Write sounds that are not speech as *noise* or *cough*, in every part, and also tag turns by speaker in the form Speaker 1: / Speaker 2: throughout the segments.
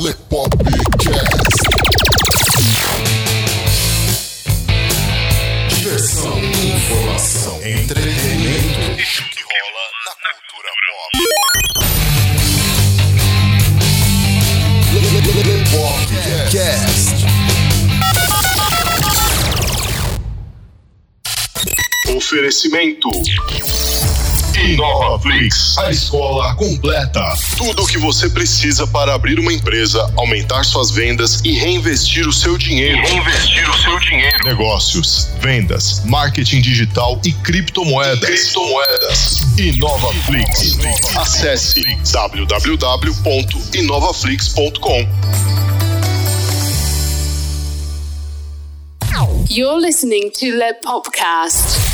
Speaker 1: Lepopcast. Diversão, informação, entretenimento e o que rola na cultura pop. Lepopcast. Oferecimento. InovaFlix, a escola completa. Tudo o que você precisa para abrir uma empresa, aumentar suas vendas e reinvestir o seu dinheiro.
Speaker 2: Reinvestir o seu dinheiro.
Speaker 1: Negócios, vendas, marketing digital e criptomoedas. Criptomoedas. InovaFlix. Acesse www.inovaflix.com.
Speaker 3: You're listening to Le Popcast.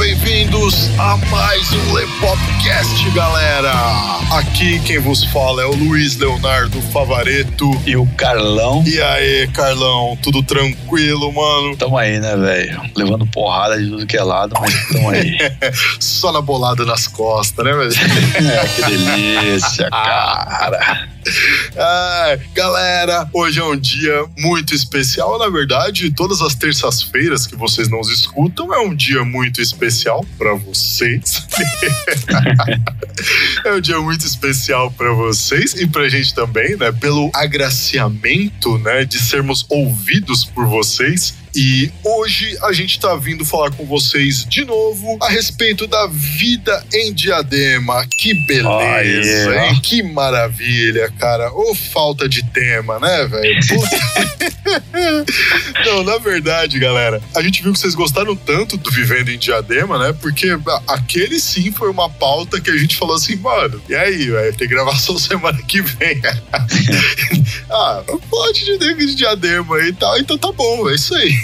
Speaker 1: Bem-vindos a mais um Lepopcast, galera. Aqui quem vos fala é o Luiz Leonardo Favareto.
Speaker 4: E o Carlão,
Speaker 1: E aí, Carlão, tudo tranquilo, mano?
Speaker 4: tamo aí, né, velho? Levando porrada de tudo que é lado, mas tamo aí. *laughs*
Speaker 1: Só na bolada nas costas, né, velho? *laughs*
Speaker 4: é, que delícia, cara.
Speaker 1: Ah, galera, hoje é um dia muito especial. Na verdade, todas as terças-feiras que vocês nos escutam é um dia muito especial para vocês. *laughs* é um dia muito especial para vocês e pra gente também, né? Pelo agraciamento, né, de sermos ouvidos por vocês. E hoje a gente tá vindo falar com vocês de novo a respeito da vida em Diadema. Que beleza,
Speaker 4: Oh, yeah.
Speaker 1: hein? Que maravilha, cara. Ô falta de tema, né, velho? Puta. *laughs* Não, na verdade, galera, a gente viu que vocês gostaram tanto do Vivendo em Diadema, né? Porque aquele sim foi uma pauta que a gente falou assim, mano, e aí, velho? Tem gravação *laughs* semana que vem. *laughs* ah, pode de David Diadema e tal, então tá bom, é isso aí.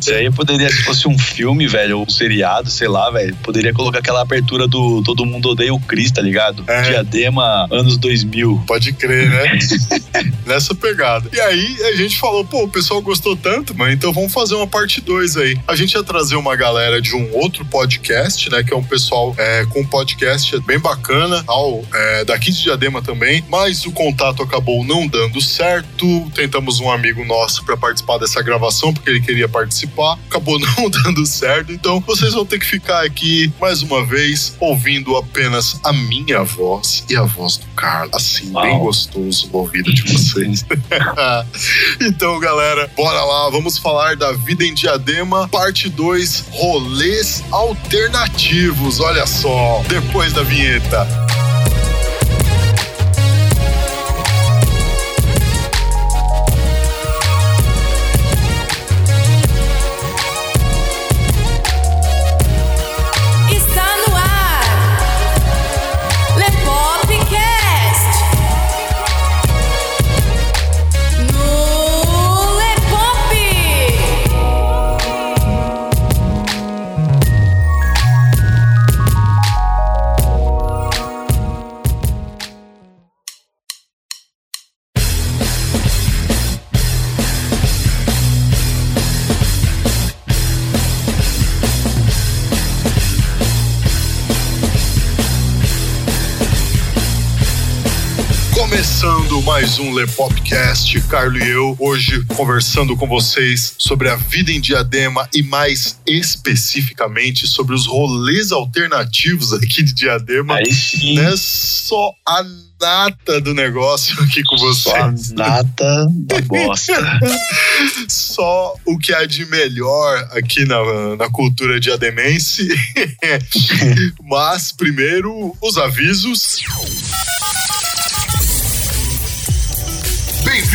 Speaker 4: Isso aí poderia, se fosse um filme, velho, ou um seriado, sei lá, velho, poderia colocar aquela abertura do Todo Mundo Odeia o Chris, tá ligado?
Speaker 1: É.
Speaker 4: Diadema, anos 2000.
Speaker 1: Pode crer, né? *laughs* Nessa pegada. E aí a gente falou, pô, o pessoal gostou tanto, mano, então vamos fazer uma parte 2 aí. A gente ia trazer uma galera de um outro podcast, né? Que é um pessoal é, com um podcast bem bacana, ao, é, daqui de Diadema também, mas o contato acabou não dando certo. Tentamos um amigo nosso para participar dessa gravação, porque ele queria participar, acabou *laughs* não dando certo. Então vocês vão ter que ficar aqui mais uma vez ouvindo apenas a minha voz e a voz do Carlos, assim,
Speaker 4: Uau.
Speaker 1: bem gostoso o ouvido de vocês. *laughs* então, galera, bora lá, vamos falar da vida em Diadema, parte 2, rolês alternativos. Olha só, depois da vinheta. Mais um Lepopcast, Carlo e eu, hoje conversando com vocês sobre a vida em Diadema e mais especificamente sobre os rolês alternativos aqui de Diadema.
Speaker 4: Aí sim,
Speaker 1: é só a nata do negócio aqui com
Speaker 4: só a
Speaker 1: vocês.
Speaker 4: nata da *laughs* bosta.
Speaker 1: Só o que há de melhor aqui na, na cultura diademense. *laughs* Mas, primeiro, os avisos.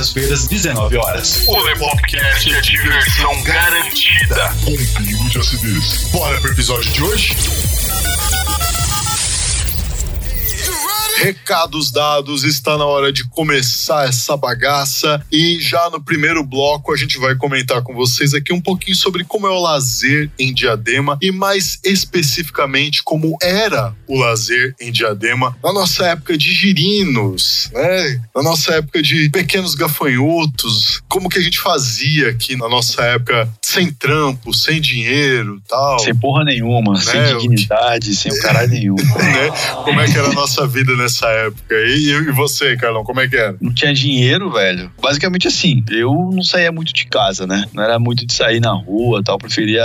Speaker 4: terças-feiras, 19 horas.
Speaker 1: O Lepopcast é diversão garantida. Com um pingo de acidez. Bora pro episódio de hoje? Recados dados, está na hora de começar essa bagaça e já no primeiro bloco a gente vai comentar com vocês aqui um pouquinho sobre como é o lazer em Diadema e mais especificamente como era o lazer em Diadema na nossa época de girinos, né? Na nossa época de pequenos gafanhotos, como que a gente fazia aqui na nossa época sem trampo, sem dinheiro, tal.
Speaker 4: Sem porra nenhuma, sem
Speaker 1: Né, o
Speaker 4: dignidade, sem o caralho nenhum. *laughs*
Speaker 1: né? Como é que era a nossa vida nessa época? E, e você, Carlão, como é que era?
Speaker 4: Não tinha dinheiro, velho. Basicamente assim, eu não saía muito de casa, né? Não era muito de sair na rua tal. Preferia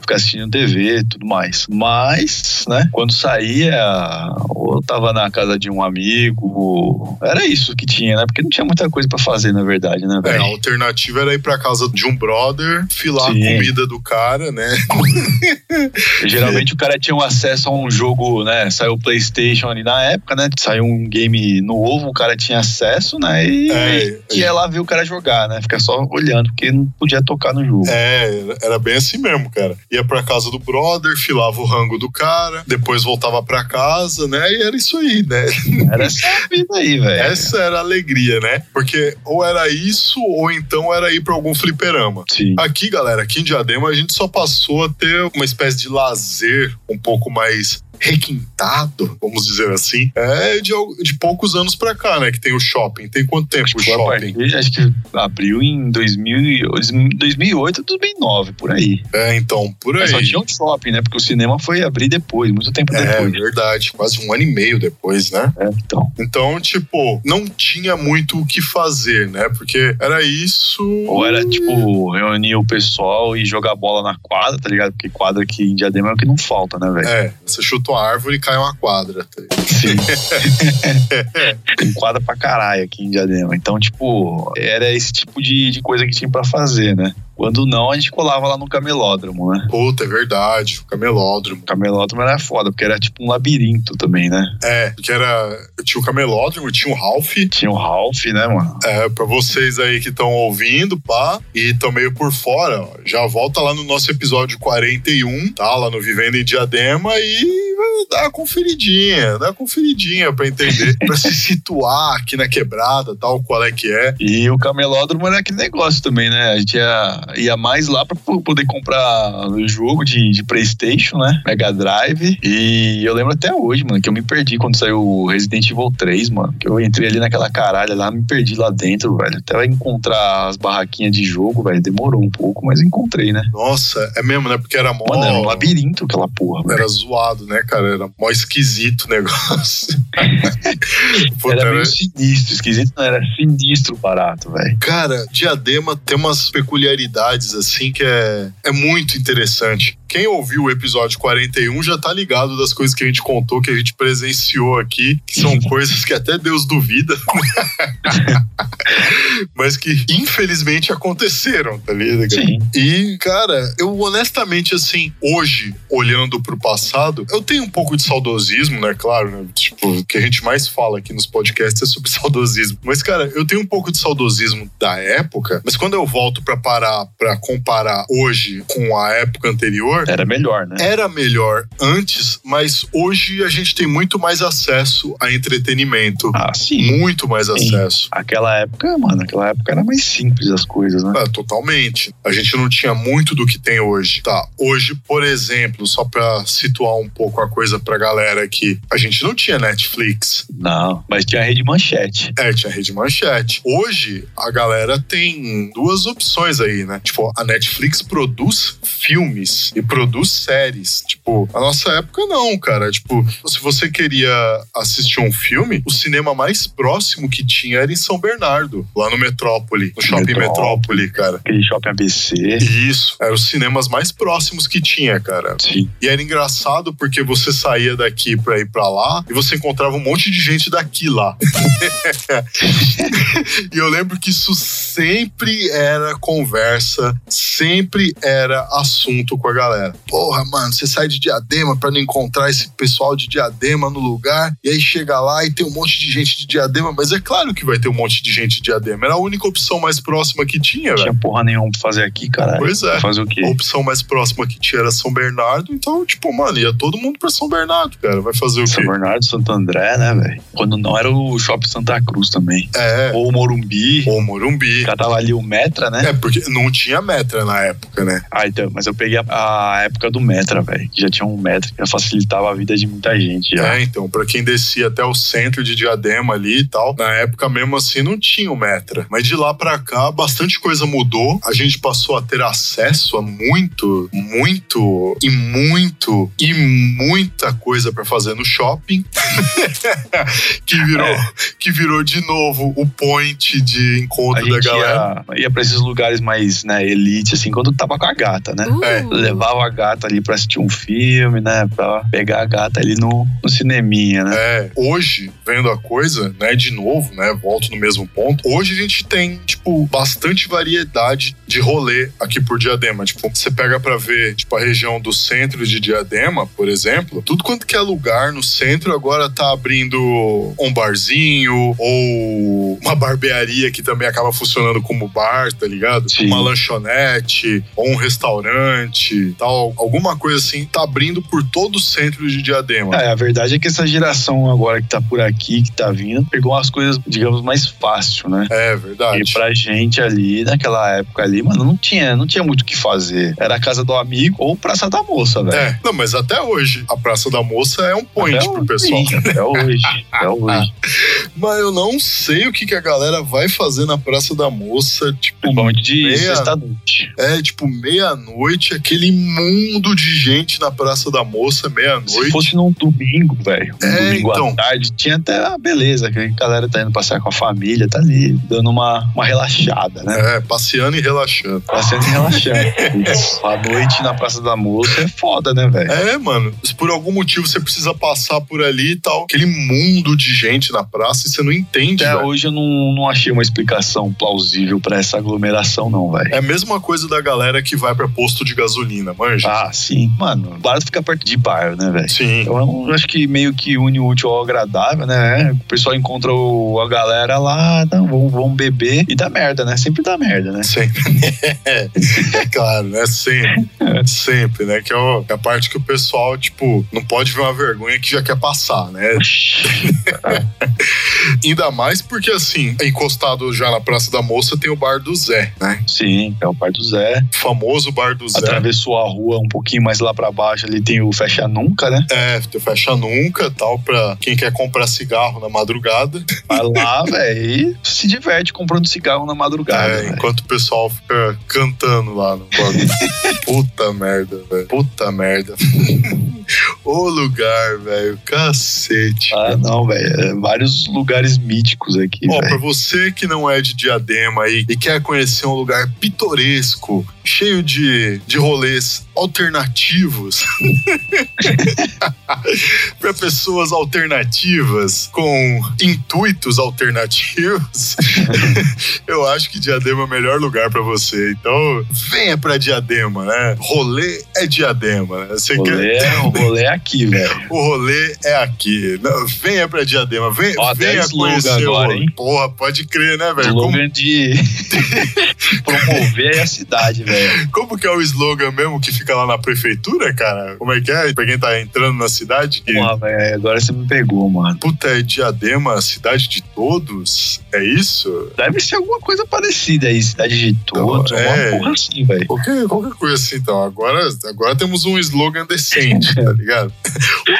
Speaker 4: ficar assistindo TV e tudo mais. Mas, né? Quando saía, ou eu tava na casa de um amigo. Era isso que tinha, né? Porque não tinha muita coisa pra fazer, na verdade, né,
Speaker 1: É, a
Speaker 4: velho?
Speaker 1: alternativa era ir pra casa de um brother, filar a
Speaker 4: Sim.
Speaker 1: comida do cara, né? *laughs*
Speaker 4: Geralmente o cara tinha um acesso a um jogo, né? Saiu o PlayStation ali na época, né? Saiu um game novo, o cara tinha acesso, né? E
Speaker 1: É,
Speaker 4: ia lá ver o cara jogar, né? Ficar só olhando, porque não podia tocar no jogo.
Speaker 1: É, era bem assim mesmo, cara. Ia pra casa do brother, filava o rango do cara, depois voltava pra casa, né? E era isso aí, né?
Speaker 4: Era essa vida aí, velho.
Speaker 1: Essa era a alegria, né? Porque ou era isso, ou então era ir pra algum fliperama.
Speaker 4: Sim.
Speaker 1: Aqui, galera, aqui em Diadema, a gente só passou a ter uma espécie de lazer um pouco mais requintado, vamos dizer assim, é de, de poucos anos pra cá, né? Que tem o shopping. Tem quanto tempo
Speaker 4: Acho
Speaker 1: o shopping?
Speaker 4: partir- acho que abriu em 2000, e- 2008, 2009, por aí.
Speaker 1: É, então, por
Speaker 4: Mas só
Speaker 1: aí.
Speaker 4: tinha um shopping, né? Porque o cinema foi abrir depois, muito tempo
Speaker 1: É
Speaker 4: depois.
Speaker 1: verdade, quase um ano e meio depois, né?
Speaker 4: É, então.
Speaker 1: Então, tipo, não tinha muito o que fazer, né? Porque era isso.
Speaker 4: Ou era, tipo, reunir o pessoal e jogar bola na quadra, tá ligado? Porque quadra aqui em Diadema é o que não falta, né, velho?
Speaker 1: É, você chuta uma árvore e cai uma quadra. tá?
Speaker 4: Sim. *laughs* Tem quadra pra caralho aqui em Diadema. Então, tipo, era esse tipo de, de coisa que tinha pra fazer, né? Quando não, a gente colava lá no camelódromo, né?
Speaker 1: Puta, é verdade, o camelódromo.
Speaker 4: O camelódromo era foda, porque era tipo um labirinto também, né?
Speaker 1: É, porque era. Tinha o camelódromo, tinha o Ralph.
Speaker 4: Tinha o Ralph, né, mano?
Speaker 1: É, pra vocês aí que estão ouvindo, pá, e estão meio por fora, ó, já volta lá no nosso episódio 41, tá? Lá no Vivendo em Diadema e dá uma conferidinha, dá uma conferidinha pra entender, *laughs* pra se situar aqui na quebrada, tal, qual é que é.
Speaker 4: E o camelódromo era aquele negócio também, né? A gente ia, ia mais lá pra po- poder comprar o jogo de, de Playstation, né? Mega Drive. E eu lembro até hoje, mano, que eu me perdi quando saiu o Resident Evil 3, mano. Que eu entrei ali naquela caralha lá, me perdi lá dentro, velho. Até encontrar as barraquinhas de jogo, velho, demorou um pouco, mas encontrei, né?
Speaker 1: Nossa, é mesmo, né? Porque era mó.
Speaker 4: Mano, era um labirinto aquela porra, velho.
Speaker 1: Era zoado, né, cara? Era mó esquisito o negócio. *laughs* Puta,
Speaker 4: Era
Speaker 1: era-
Speaker 4: meio sinistro, esquisito, não era sinistro barato, velho.
Speaker 1: Cara, Diadema tem umas peculiaridades assim que é, é muito interessante. Quem ouviu o episódio 41 já tá ligado das coisas que a gente contou, que a gente presenciou aqui, que são *laughs* coisas que até Deus duvida, *laughs* mas que infelizmente aconteceram, tá ligado? cara?
Speaker 4: Sim.
Speaker 1: E, cara, eu honestamente, assim, hoje, olhando pro passado, eu tenho um pouco de saudosismo, né? Claro, né? Tipo, o que a gente mais fala aqui nos podcasts é sobre *laughs* saudosismo. Mas, cara, eu tenho um pouco de saudosismo da época, mas quando eu volto pra parar, pra comparar hoje com a época anterior,
Speaker 4: Era melhor, né?
Speaker 1: era melhor antes, mas hoje a gente tem muito mais acesso a entretenimento.
Speaker 4: Ah, sim.
Speaker 1: Muito mais
Speaker 4: Sim.
Speaker 1: acesso.
Speaker 4: Aquela época, mano, aquela época era mais simples as coisas, né?
Speaker 1: É, totalmente. A gente não tinha muito do que tem hoje. Tá, hoje, por exemplo, só pra situar um pouco a coisa pra galera aqui, a gente não tinha Netflix.
Speaker 4: Não, mas tinha a rede manchete.
Speaker 1: É, tinha Rede Manchete. Hoje, a galera tem duas opções aí, né? Tipo, a Netflix produz filmes. E produz séries. Tipo, a nossa época não, cara. Tipo, se você queria assistir um filme, o cinema mais próximo que tinha era em São Bernardo, lá no Metrópole, no shopping
Speaker 4: Metrópole.
Speaker 1: Metrópole, cara.
Speaker 4: Aquele shopping ABC.
Speaker 1: Isso, eram os cinemas mais próximos que tinha, cara.
Speaker 4: Sim.
Speaker 1: E era engraçado porque você saía daqui pra ir pra lá e você encontrava um monte de gente daqui lá. *laughs* e eu lembro que isso sempre era conversa, sempre era assunto com a galera. Porra, mano, você sai de Diadema pra não encontrar esse pessoal de Diadema no lugar e aí chega lá e tem um monte de gente de Diadema, mas é claro que vai ter um monte de gente de Diadema. Era a única opção mais próxima que tinha,
Speaker 4: Não
Speaker 1: velho.
Speaker 4: tinha porra nenhuma pra fazer aqui, caralho.
Speaker 1: Pois é.
Speaker 4: Fazer o quê?
Speaker 1: A opção mais próxima que tinha era São Bernardo, então, tipo, mano, ia todo mundo pra São Bernardo, cara. Vai fazer o
Speaker 4: São
Speaker 1: quê?
Speaker 4: Bernardo, Santo André, né, velho? Quando não era o Shopping Santa Cruz também.
Speaker 1: É,
Speaker 4: Ou o Morumbi.
Speaker 1: ou Morumbi.
Speaker 4: Já tava ali o Metra, né?
Speaker 1: É, porque não tinha metra na época, né?
Speaker 4: Ah, então, mas eu peguei a, a época do Metra, velho. que Já tinha um Metra que já facilitava a vida de muita gente. Já.
Speaker 1: É, então, pra quem descia até o centro de Diadema ali e tal, na época mesmo assim não tinha o metra. Mas de lá pra cá, bastante coisa mudou. A gente passou a ter acesso a muito, muito e muito e muita coisa pra fazer no shopping. *laughs* que virou,
Speaker 4: É.
Speaker 1: que virou de novo o point de
Speaker 4: A
Speaker 1: encontro da galera.
Speaker 4: ia, ia pra esses lugares mais, né, elite, assim, quando tava com a gata, né?
Speaker 3: Uh,
Speaker 1: É,
Speaker 4: Levava a gata ali pra assistir um filme, né? Pra pegar a gata ali no, no cineminha, né?
Speaker 1: É, hoje, vendo a coisa, né, de novo, né, volto no mesmo ponto. Hoje a gente tem, tipo, bastante variedade de rolê aqui por Diadema. Tipo, você pega pra ver, tipo, a região do centro de Diadema, por exemplo, tudo quanto que é lugar no centro agora tá abrindo um barzinho ou uma barbearia que também acaba funcionando como bar, tá ligado?
Speaker 4: Sim.
Speaker 1: Uma lanchonete ou um restaurante, alguma coisa assim, tá abrindo por todo o centro de Diadema.
Speaker 4: É, a verdade é que essa geração agora que tá por aqui, que tá vindo, pegou umas coisas, digamos, mais fácil, né?
Speaker 1: É verdade.
Speaker 4: E pra gente ali, naquela época ali, mano, não tinha, não tinha muito o que fazer. Era a casa do amigo ou Praça da Moça, velho.
Speaker 1: É, não, mas até hoje, a Praça da Moça é um point
Speaker 4: Até
Speaker 1: pro
Speaker 4: hoje,
Speaker 1: pessoal.
Speaker 4: sim, *laughs* Até hoje. Até *laughs* hoje.
Speaker 1: Mas eu não sei o que, que a galera vai fazer na Praça da Moça, tipo,
Speaker 4: Principalmente de
Speaker 1: meia-
Speaker 4: sexta-noite.
Speaker 1: é, tipo, meia-noite, aquele mundo de gente na Praça da Moça,
Speaker 4: Se
Speaker 1: meia-noite.
Speaker 4: fosse num domingo, velho, um
Speaker 1: É,
Speaker 4: domingo
Speaker 1: então.
Speaker 4: à tarde, tinha até a beleza, que a galera tá indo passear com a família, tá ali, dando uma, uma relaxada, né?
Speaker 1: É, passeando e relaxando.
Speaker 4: Passeando e relaxando. *laughs* À noite na Praça da Moça é foda, né, velho?
Speaker 1: É, mano, se por algum motivo você precisa passar por ali e tal, aquele mundo de gente na praça e você não entende,
Speaker 4: Até
Speaker 1: velho.
Speaker 4: hoje eu não, não achei uma explicação plausível pra essa aglomeração, não, velho.
Speaker 1: É a mesma coisa da galera que vai pra posto de gasolina,
Speaker 4: Ah, sim. Mano, barato fica perto de bar, né, velho?
Speaker 1: Sim.
Speaker 4: Então, eu acho que meio que une o útil ao agradável, né? O pessoal encontra o- a galera lá, não, vamos, vamos beber e dá merda, né? Sempre dá merda, né?
Speaker 1: Sempre. *laughs* é claro, né? Sempre. Sempre, né? Que é, o- é a parte que o pessoal, tipo, não pode ver uma vergonha que já quer passar, né? *laughs* Ainda mais porque, assim, encostado já na Praça da Moça tem o Bar do Zé, né?
Speaker 4: Sim, é o bar do Zé.
Speaker 1: O famoso Bar do Zé.
Speaker 4: Atravessou a rua um pouquinho mais lá pra baixo, ali tem o Fecha Nunca, né?
Speaker 1: É, tu fecha nunca, tal, pra quem quer comprar cigarro na madrugada. *laughs*
Speaker 4: Vai lá, velho, e se diverte comprando cigarro na madrugada.
Speaker 1: É, enquanto o pessoal fica cantando lá no. *laughs* Puta merda, velho. Puta merda. *laughs* o lugar, velho. Cacete.
Speaker 4: Ah, não, velho. é vários lugares míticos aqui,
Speaker 1: Ó, pra você que não é de Diadema aí e quer conhecer um lugar pitoresco, cheio de, de rolês alternativos, *laughs* pra pessoas alternativas, com intuitos alternativos, *laughs* eu acho que Diadema é o melhor lugar pra você. Então, venha pra Diadema, né? Rolê é Diadema, né? Você
Speaker 4: O
Speaker 1: quer...
Speaker 4: rolê, é- o rolê é aqui, *laughs* velho.
Speaker 1: O rolê é aqui. Não, venha pra Diadema. Vem,
Speaker 4: Ó,
Speaker 1: venha conhecer
Speaker 4: agora,
Speaker 1: o rolê.
Speaker 4: hein?
Speaker 1: Porra, pode crer, né, velho? Como,
Speaker 4: Slogan de promover a cidade, velho.
Speaker 1: como que é o slogan mesmo que fica lá na prefeitura, cara? Como é que é? Pra quem tá entrando na cidade? Que,
Speaker 4: Porra, velho, agora você me pegou, mano.
Speaker 1: puta, é Diadema, cidade de todos? É isso?
Speaker 4: Deve ser alguma coisa parecida aí, cidade de todos, alguma
Speaker 1: é.
Speaker 4: porra assim, velho.
Speaker 1: Qualquer, qualquer coisa assim, então. Agora, agora temos um slogan decente, *laughs* tá ligado?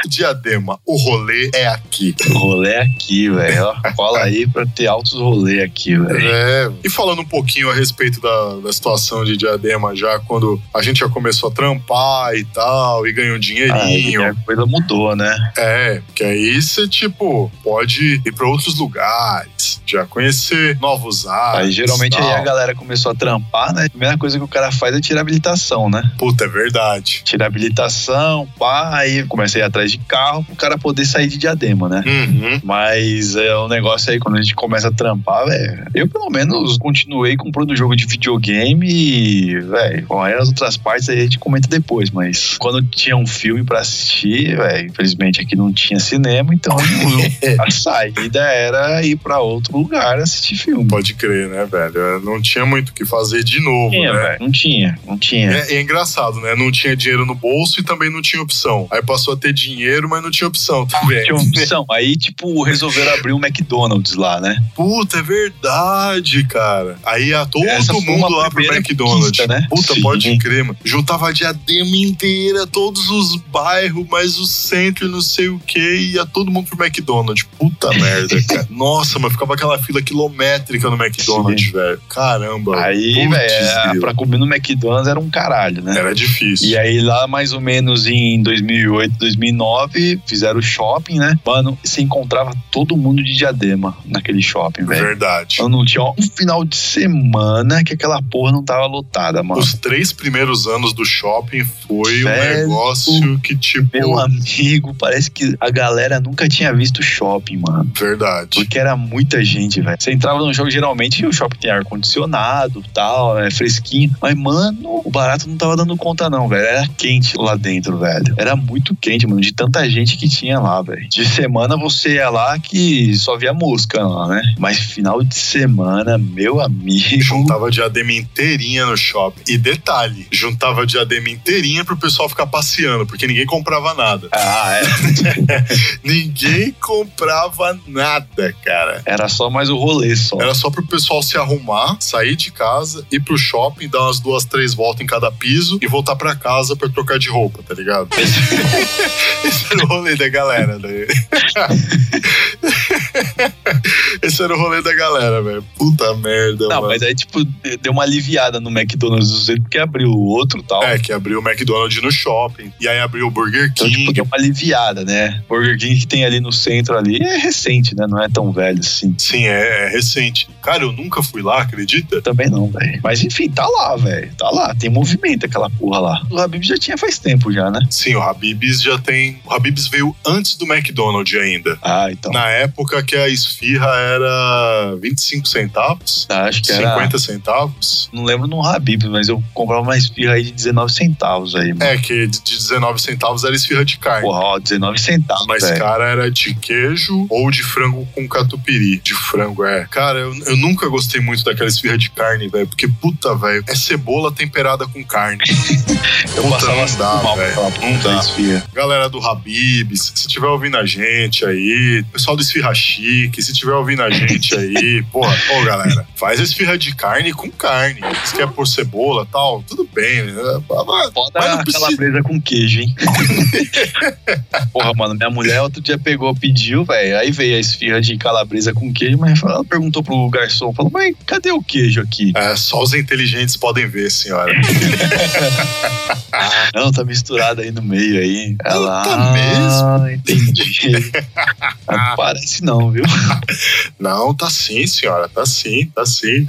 Speaker 1: Diadema, o rolê é aqui.
Speaker 4: O rolê é aqui, velho. Cola aí pra ter altos rolê aqui, velho.
Speaker 1: É. E falando um pouquinho a respeito da, da situação de Diadema, já quando a gente já começou a trampar e tal, e ganhou um
Speaker 4: Aí
Speaker 1: dinheirinho.
Speaker 4: a coisa mudou, né?
Speaker 1: É, porque aí você, tipo, pode ir pra outros lugares, já conhecer novos ares.
Speaker 4: Aí geralmente aí
Speaker 1: tal.
Speaker 4: a galera começou a trampar, né? A primeira coisa que o cara faz é tirar habilitação, né?
Speaker 1: Puta, é verdade.
Speaker 4: Tirar habilitação, pá, aí comecei a ir atrás de carro pro cara poder sair de diadema, né?
Speaker 1: Uhum.
Speaker 4: Mas é um negócio aí, quando a gente começa a trampar, velho. Eu, pelo menos, continuei comprando jogo de videogame e, velho, com as outras partes aí a gente comenta depois. Mas quando tinha um filme pra assistir, velho, infelizmente aqui não tinha cinema, então *laughs* a saída era ir pra outro lugar assistir filme.
Speaker 1: Pode crer, né, velho? Não tinha muito o que fazer de novo,
Speaker 4: Tinha,
Speaker 1: né?
Speaker 4: velho. Não tinha, não tinha.
Speaker 1: É, é engraçado, né? Não tinha dinheiro no bolso e também não tinha opção. Aí passou a ter dinheiro, mas não tinha opção também.
Speaker 4: Tinha uma *laughs* opção. Aí, tipo, resolveram abrir um McDonald's lá, né?
Speaker 1: Puta, é verdade, cara. Aí ia todo
Speaker 4: Essa
Speaker 1: mundo lá pro McDonald's.
Speaker 4: né?
Speaker 1: Puta,
Speaker 4: Sim.
Speaker 1: pode crer, mano. Juntava a diadema inteira, todos os bairros, mais o centro e não sei o que, ia todo mundo pro McDonald's. Puta *laughs* merda, cara. Nossa, mas ficava aquela fila quilométrica no McDonald's, velho. Caramba.
Speaker 4: Aí, velho,
Speaker 1: grilo.
Speaker 4: pra comer no McDonald's era um caralho, né?
Speaker 1: Era difícil.
Speaker 4: E aí, lá mais ou menos em 2008, 2009, fizeram o shopping, né? Mano, você encontrava todo mundo de diadema naquele shopping, velho.
Speaker 1: Verdade.
Speaker 4: Eu não tinha um final de semana que aquela porra não tava lotada, mano.
Speaker 1: Os três primeiros anos do shopping foi um
Speaker 4: Velho.
Speaker 1: negócio que, tipo.
Speaker 4: Meu amigo, parece que a galera nunca tinha visto shopping, mano.
Speaker 1: Verdade.
Speaker 4: Porque era muita gente, velho. Você entrava no jogo, geralmente o shopping tem ar-condicionado tal, é fresquinho. Mas, mano, o barato não tava dando conta, não, velho. Era quente lá dentro, velho. Era muito quente, mano, de tanta gente que tinha lá, velho. De semana você ia lá que só via mosca lá, né? Mas final de semana, meu amigo.
Speaker 1: Juntava a diadema inteirinha no shopping. E detalhe, juntava a diadema inteirinha pro pessoal ficar passeando, porque ninguém comprava nada.
Speaker 4: Ah, é. *laughs*
Speaker 1: Ninguém comprava nada, cara.
Speaker 4: Era só mais o rolê só.
Speaker 1: Era só pro pessoal se arrumar, sair de casa, ir pro shopping, dar umas duas, três voltas em cada piso e voltar pra casa pra trocar de roupa, tá ligado? *laughs* Esse era o rolê da galera, né? *laughs* Esse era o rolê da galera, velho. Puta merda,
Speaker 4: Não,
Speaker 1: mano.
Speaker 4: mas aí, tipo, deu uma aliviada no McDonald's do jeito que abriu o outro e tal.
Speaker 1: É, que abriu o McDonald's no shopping. E aí abriu o Burger
Speaker 4: Então,
Speaker 1: King.
Speaker 4: tipo, deu uma aliviada, né? Burger King que tem ali no centro ali é recente, né? Não é tão velho assim.
Speaker 1: Sim, é, é recente. Cara, eu nunca fui lá, acredita?
Speaker 4: Também não, velho. Mas enfim, tá lá, velho. Tá lá. Tem movimento aquela porra lá. O Habib já tinha faz tempo já, né?
Speaker 1: Sim, o Habib's já tem. O Habib's veio antes do McDonald's ainda.
Speaker 4: Ah, então.
Speaker 1: Na época que a esfirra era 25 centavos,
Speaker 4: Tá, acho que era.
Speaker 1: 50 centavos.
Speaker 4: Não lembro no Habib, mas eu comprava uma esfirra aí de 19 centavos aí, mano.
Speaker 1: É, que de de 19 centavos era esfirra de carne.
Speaker 4: Porra, ó, 19 centavos,
Speaker 1: Mas, cara, era de queijo ou de frango com catupiry. De frango, é. Cara, eu, eu nunca gostei muito daquela esfirra de carne, velho. Porque, puta, velho, é cebola temperada com carne. *laughs*
Speaker 4: Eu
Speaker 1: Puta,
Speaker 4: passava
Speaker 1: não
Speaker 4: assim
Speaker 1: dá, velho. Não dá.
Speaker 4: esfirra.
Speaker 1: Galera do Habibs, se tiver ouvindo a gente aí, pessoal do Esfirra Chique, se tiver ouvindo a gente *laughs* aí, porra, ô galera, faz esfirra de carne com carne. Se quer pôr cebola e tal, tudo bem. né?
Speaker 4: Foda
Speaker 1: mas
Speaker 4: a
Speaker 1: precisa-
Speaker 4: calabresa com queijo, hein? *laughs* Porra, mano, minha mulher outro dia pegou, pediu, velho. Aí veio a esfirra de calabresa com queijo, mas ela perguntou pro garçom, falou, mas cadê o queijo aqui?
Speaker 1: É, só os inteligentes podem ver, senhora. *laughs*
Speaker 4: Não, tá misturado aí no meio aí. Ela,
Speaker 1: Tá
Speaker 4: ah, entendi. *laughs* não parece não, viu?
Speaker 1: Não, tá sim, senhora, tá sim, tá sim.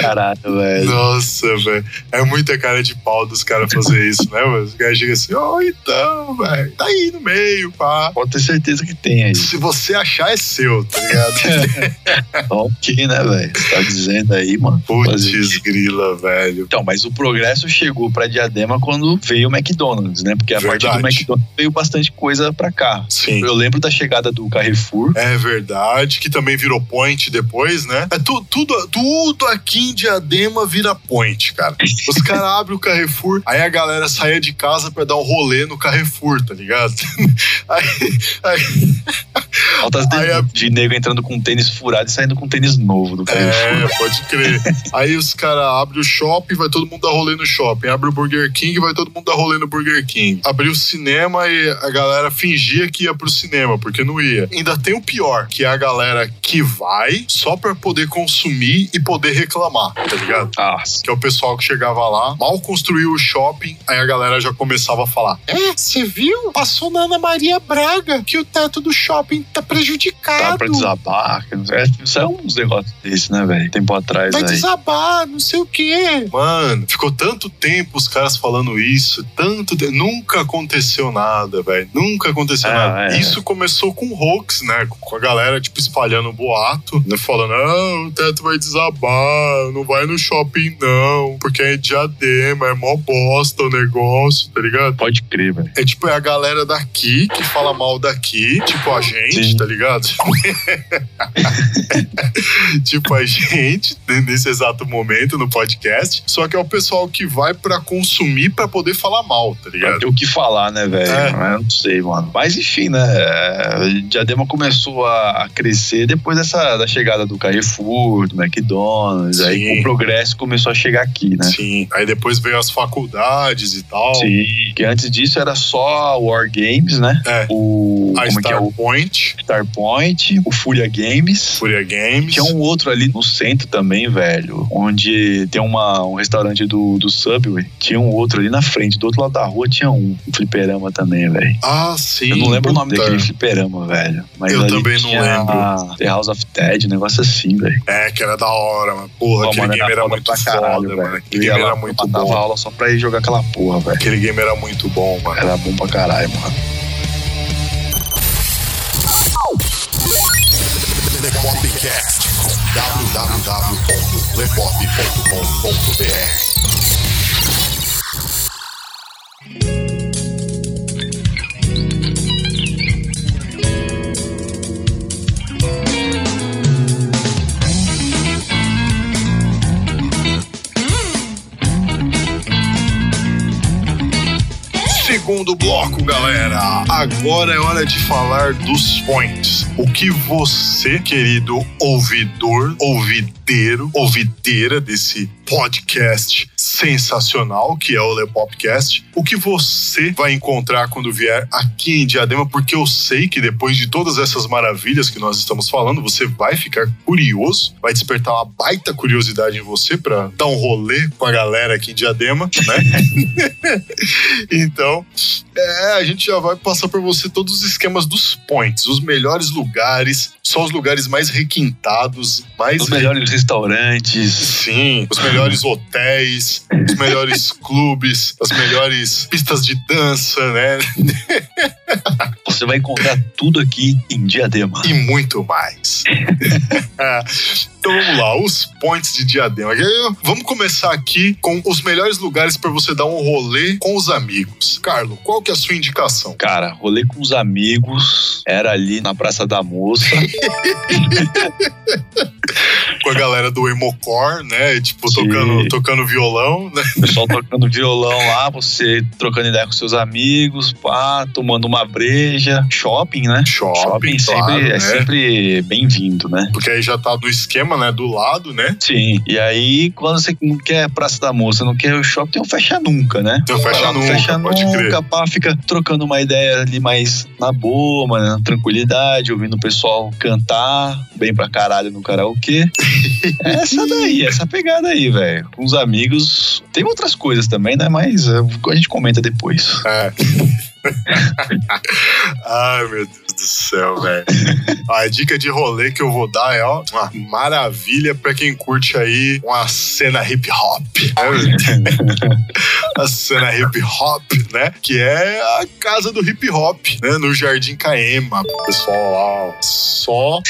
Speaker 4: Caralho, velho.
Speaker 1: Nossa, velho. É muita cara de pau dos caras fazer isso, né, mano? Os caras chegam assim, ó, então, velho, tá aí no meio, pá.
Speaker 4: Pode ter certeza que tem aí.
Speaker 1: Se você achar, é seu, tá ligado? *laughs*
Speaker 4: Ok, né, velho? Tá dizendo aí, mano.
Speaker 1: Putz, grila, velho.
Speaker 4: Então, mas o progresso chegou pra Diadema quando veio o McDonald's, né? Porque a partir do
Speaker 1: Verdade.
Speaker 4: McDonald's veio bastante coisa pra cá.
Speaker 1: Sim.
Speaker 4: Eu lembro da chegada do Carrefour.
Speaker 1: É verdade, que também virou point depois, né? É tu- tudo, tudo aqui em Diadema vira point, cara. Os caras abrem o Carrefour, aí a galera saia de casa pra dar um rolê no Carrefour, tá ligado? *laughs* Aí, aí-
Speaker 4: Altas
Speaker 1: Aí a-
Speaker 4: de nego entrando com tênis furado e saindo com tênis novo do Carrefour.
Speaker 1: É, pode crer. *laughs* Aí os caras abrem o shopping, vai todo mundo dar rolê no shopping. Abre o Burger King, vai todo mundo dar rolê no Burger King. Abriu o cinema e a galera fingia que ia pro cinema, porque não ia. Ainda tem o pior, que é a galera que vai só pra poder consumir e poder reclamar, tá ligado? Que é o pessoal que chegava lá, mal construiu o shopping, aí a galera já começava a falar: É, você viu? Passou na Ana Maria Braga que o teto do shopping tá prejudicado.
Speaker 4: Dá pra desabar. É, Isso é uns negócios desses, né, velho? Tempo atrás
Speaker 1: Vai
Speaker 4: aí.
Speaker 1: desabar, não sei o quê. Mano, ficou tanto tempo os caras falando isso, tanto tempo. Nunca aconteceu nada, velho. Nunca aconteceu
Speaker 4: É,
Speaker 1: nada.
Speaker 4: é.
Speaker 1: Isso começou com hoax, né? Com a galera, tipo, espalhando boato, né? Falando, não, o teto vai desabar, não vai no shopping, não, porque é diadema, é mó bosta o negócio, tá ligado?
Speaker 4: Pode crer, velho.
Speaker 1: É tipo, é a galera daqui que fala mal daqui, tipo a gente,
Speaker 4: Sim.
Speaker 1: tá ligado? *laughs* tipo a gente, nesse exato momento no podcast. Só que é o pessoal que vai pra consumir pra poder falar mal, tá
Speaker 4: Pra
Speaker 1: ligado?
Speaker 4: ter o que falar, né, velho?
Speaker 1: É.
Speaker 4: Eu não sei, mano. Mas enfim, né? é, Diadema começou a crescer depois dessa da chegada do Carrefour, do McDonald's. Aí
Speaker 1: Sim.
Speaker 4: com o progresso começou a chegar aqui, né?
Speaker 1: Sim. Aí depois veio as faculdades e tal.
Speaker 4: Sim. Que antes disso era só War Games, né?
Speaker 1: É.
Speaker 4: O.
Speaker 1: A
Speaker 4: como é que é?
Speaker 1: Star
Speaker 4: O
Speaker 1: Point,
Speaker 4: Starpoint, o Fúria Games.
Speaker 1: Fúria Games.
Speaker 4: Tinha um outro ali no centro também, velho, onde tem uma, um restaurante do, do Subway. Tinha um outro ali na frente, do outro lado da rua tinha um, um fliperama também, velho.
Speaker 1: Ah, sim.
Speaker 4: Eu não lembro o nome
Speaker 1: puta.
Speaker 4: daquele fliperama, velho. Mas
Speaker 1: Eu também não lembro.
Speaker 4: The House of Ted, um negócio assim, velho.
Speaker 1: É, que era da hora, mano. Porra,
Speaker 4: Pô,
Speaker 1: aquele
Speaker 4: mano,
Speaker 1: game era
Speaker 4: foda
Speaker 1: muito foda,
Speaker 4: caralho,
Speaker 1: mano.
Speaker 4: velho. Eu
Speaker 1: Aquele game era muito bom.
Speaker 4: aula só pra ir jogar aquela porra, velho.
Speaker 1: Aquele game era muito bom, mano.
Speaker 4: Era bom pra caralho, mano.
Speaker 2: Lepopcast. www.lepop.com.br
Speaker 1: Segundo bloco, galera. Agora é hora de falar dos points. O que você, querido ouvidor, ouvideiro, ouvideira desse podcast sensacional que é o Lepopcast, o que você vai encontrar quando vier aqui em Diadema, porque eu sei que depois de todas essas maravilhas que nós estamos falando, você vai ficar curioso, vai despertar uma baita curiosidade em você para dar um rolê com a galera aqui em Diadema, né? *laughs* Então, é, a gente já vai passar por você todos os esquemas dos points, os melhores lugares, só os lugares mais requintados, mais
Speaker 4: Os melhores restaurantes.
Speaker 1: Sim, os melhores hotéis, os melhores *laughs* clubes, as melhores pistas de dança, né? *laughs*
Speaker 4: Você vai encontrar tudo aqui em Diadema.
Speaker 1: E muito mais. *laughs* É, então vamos lá, os points de Diadema. Vamos começar aqui com os melhores lugares para você dar um rolê com os amigos. Carlos, qual que é a sua indicação?
Speaker 4: Cara, rolê com os amigos. Era ali na Praça da Moça. *laughs*
Speaker 1: Com a galera do Emocor, né? Tipo,
Speaker 4: Sim.
Speaker 1: tocando, tocando violão, né?
Speaker 4: O pessoal tocando violão lá, você trocando ideia com seus amigos, pá, tomando uma breja. Shopping, né?
Speaker 1: Shopping,
Speaker 4: sempre,
Speaker 1: claro,
Speaker 4: é
Speaker 1: né?
Speaker 4: sempre bem-vindo, né?
Speaker 1: Porque aí já tá no esquema, né? Do lado, né?
Speaker 4: Sim. E aí, quando você não quer Praça da Moça, não quer o shopping, tem um fecha nunca, né?
Speaker 1: Tem um fecha nunca,
Speaker 4: fecha
Speaker 1: pode
Speaker 4: nunca,
Speaker 1: crer.
Speaker 4: pá, fica trocando uma ideia ali mais na boa, mano, na tranquilidade, ouvindo o pessoal cantar bem pra caralho no karaokê. É *laughs* essa daí, essa pegada aí, velho. Com os amigos. Tem outras coisas também, né? Mas é, a gente comenta depois.
Speaker 1: É. *laughs* Ai, meu Deus do céu, velho. A dica de rolê que eu vou dar é ó, uma maravilha pra quem curte aí uma cena hip hop. Né? *laughs* a cena hip hop, né? Que é a casa do hip hop, né? No Jardim Caema, pessoal lá. Só,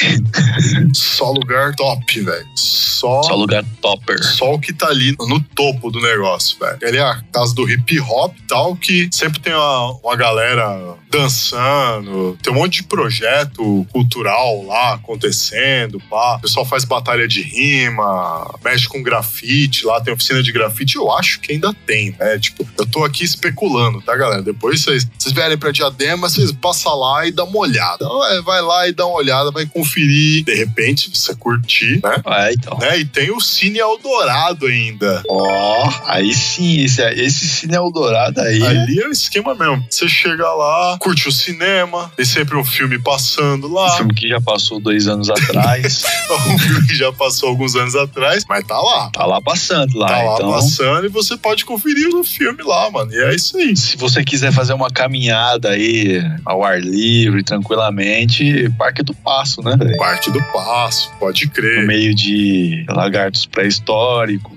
Speaker 1: só lugar top, velho. Só,
Speaker 4: Só lugar topper.
Speaker 1: só o que tá ali no topo do negócio, velho. Ali é a casa do hip hop e tal, que sempre tem uma, uma galera dançando, tem um monte de projeto cultural lá acontecendo, pá. O pessoal faz batalha de rima, mexe com grafite lá, tem oficina de grafite, eu acho que ainda tem, né? Tipo, eu tô aqui especulando, tá, galera? Depois vocês, vierem pra Diadema, vocês passam lá e dá uma olhada. Então, é, vai lá e dá uma olhada, vai conferir. De repente, você curtir, né?
Speaker 4: É, então.
Speaker 1: né? E tem o Cine Eldorado ainda.
Speaker 4: Ó, aí sim, esse, esse Cine Eldorado aí.
Speaker 1: Ali é o esquema mesmo. Você chega lá, curte o cinema, tem sempre um filme passando
Speaker 4: Um
Speaker 1: lá.
Speaker 4: filme que já passou dois anos atrás. *laughs*
Speaker 1: Um filme que já passou alguns anos atrás, mas tá lá.
Speaker 4: tá lá passando lá.
Speaker 1: Tá lá
Speaker 4: então,
Speaker 1: passando e você pode conferir o filme lá, mano. E é isso aí.
Speaker 4: se você quiser fazer uma caminhada aí ao ar livre, tranquilamente, Parque do Passo, né?
Speaker 1: Parte do passo, pode
Speaker 4: No
Speaker 1: crer.
Speaker 4: meio de lagartos pré-históricos.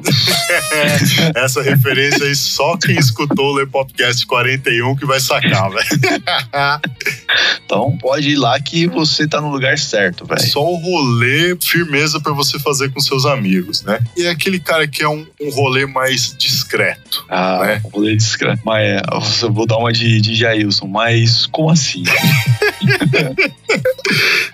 Speaker 4: *laughs*
Speaker 1: Essa referência aí, só quem escutou o Le Popcast 41 que vai sacar, velho. *laughs*
Speaker 4: Então pode ir lá que você tá no lugar certo, velho.
Speaker 1: Só o rolê, firmeza pra você fazer com seus amigos, né? E é aquele cara que é um, um rolê mais discreto.
Speaker 4: Ah,
Speaker 1: né?
Speaker 4: vou ler discreto. Mas eu vou dar uma de, de Jailson, mas como assim? *laughs*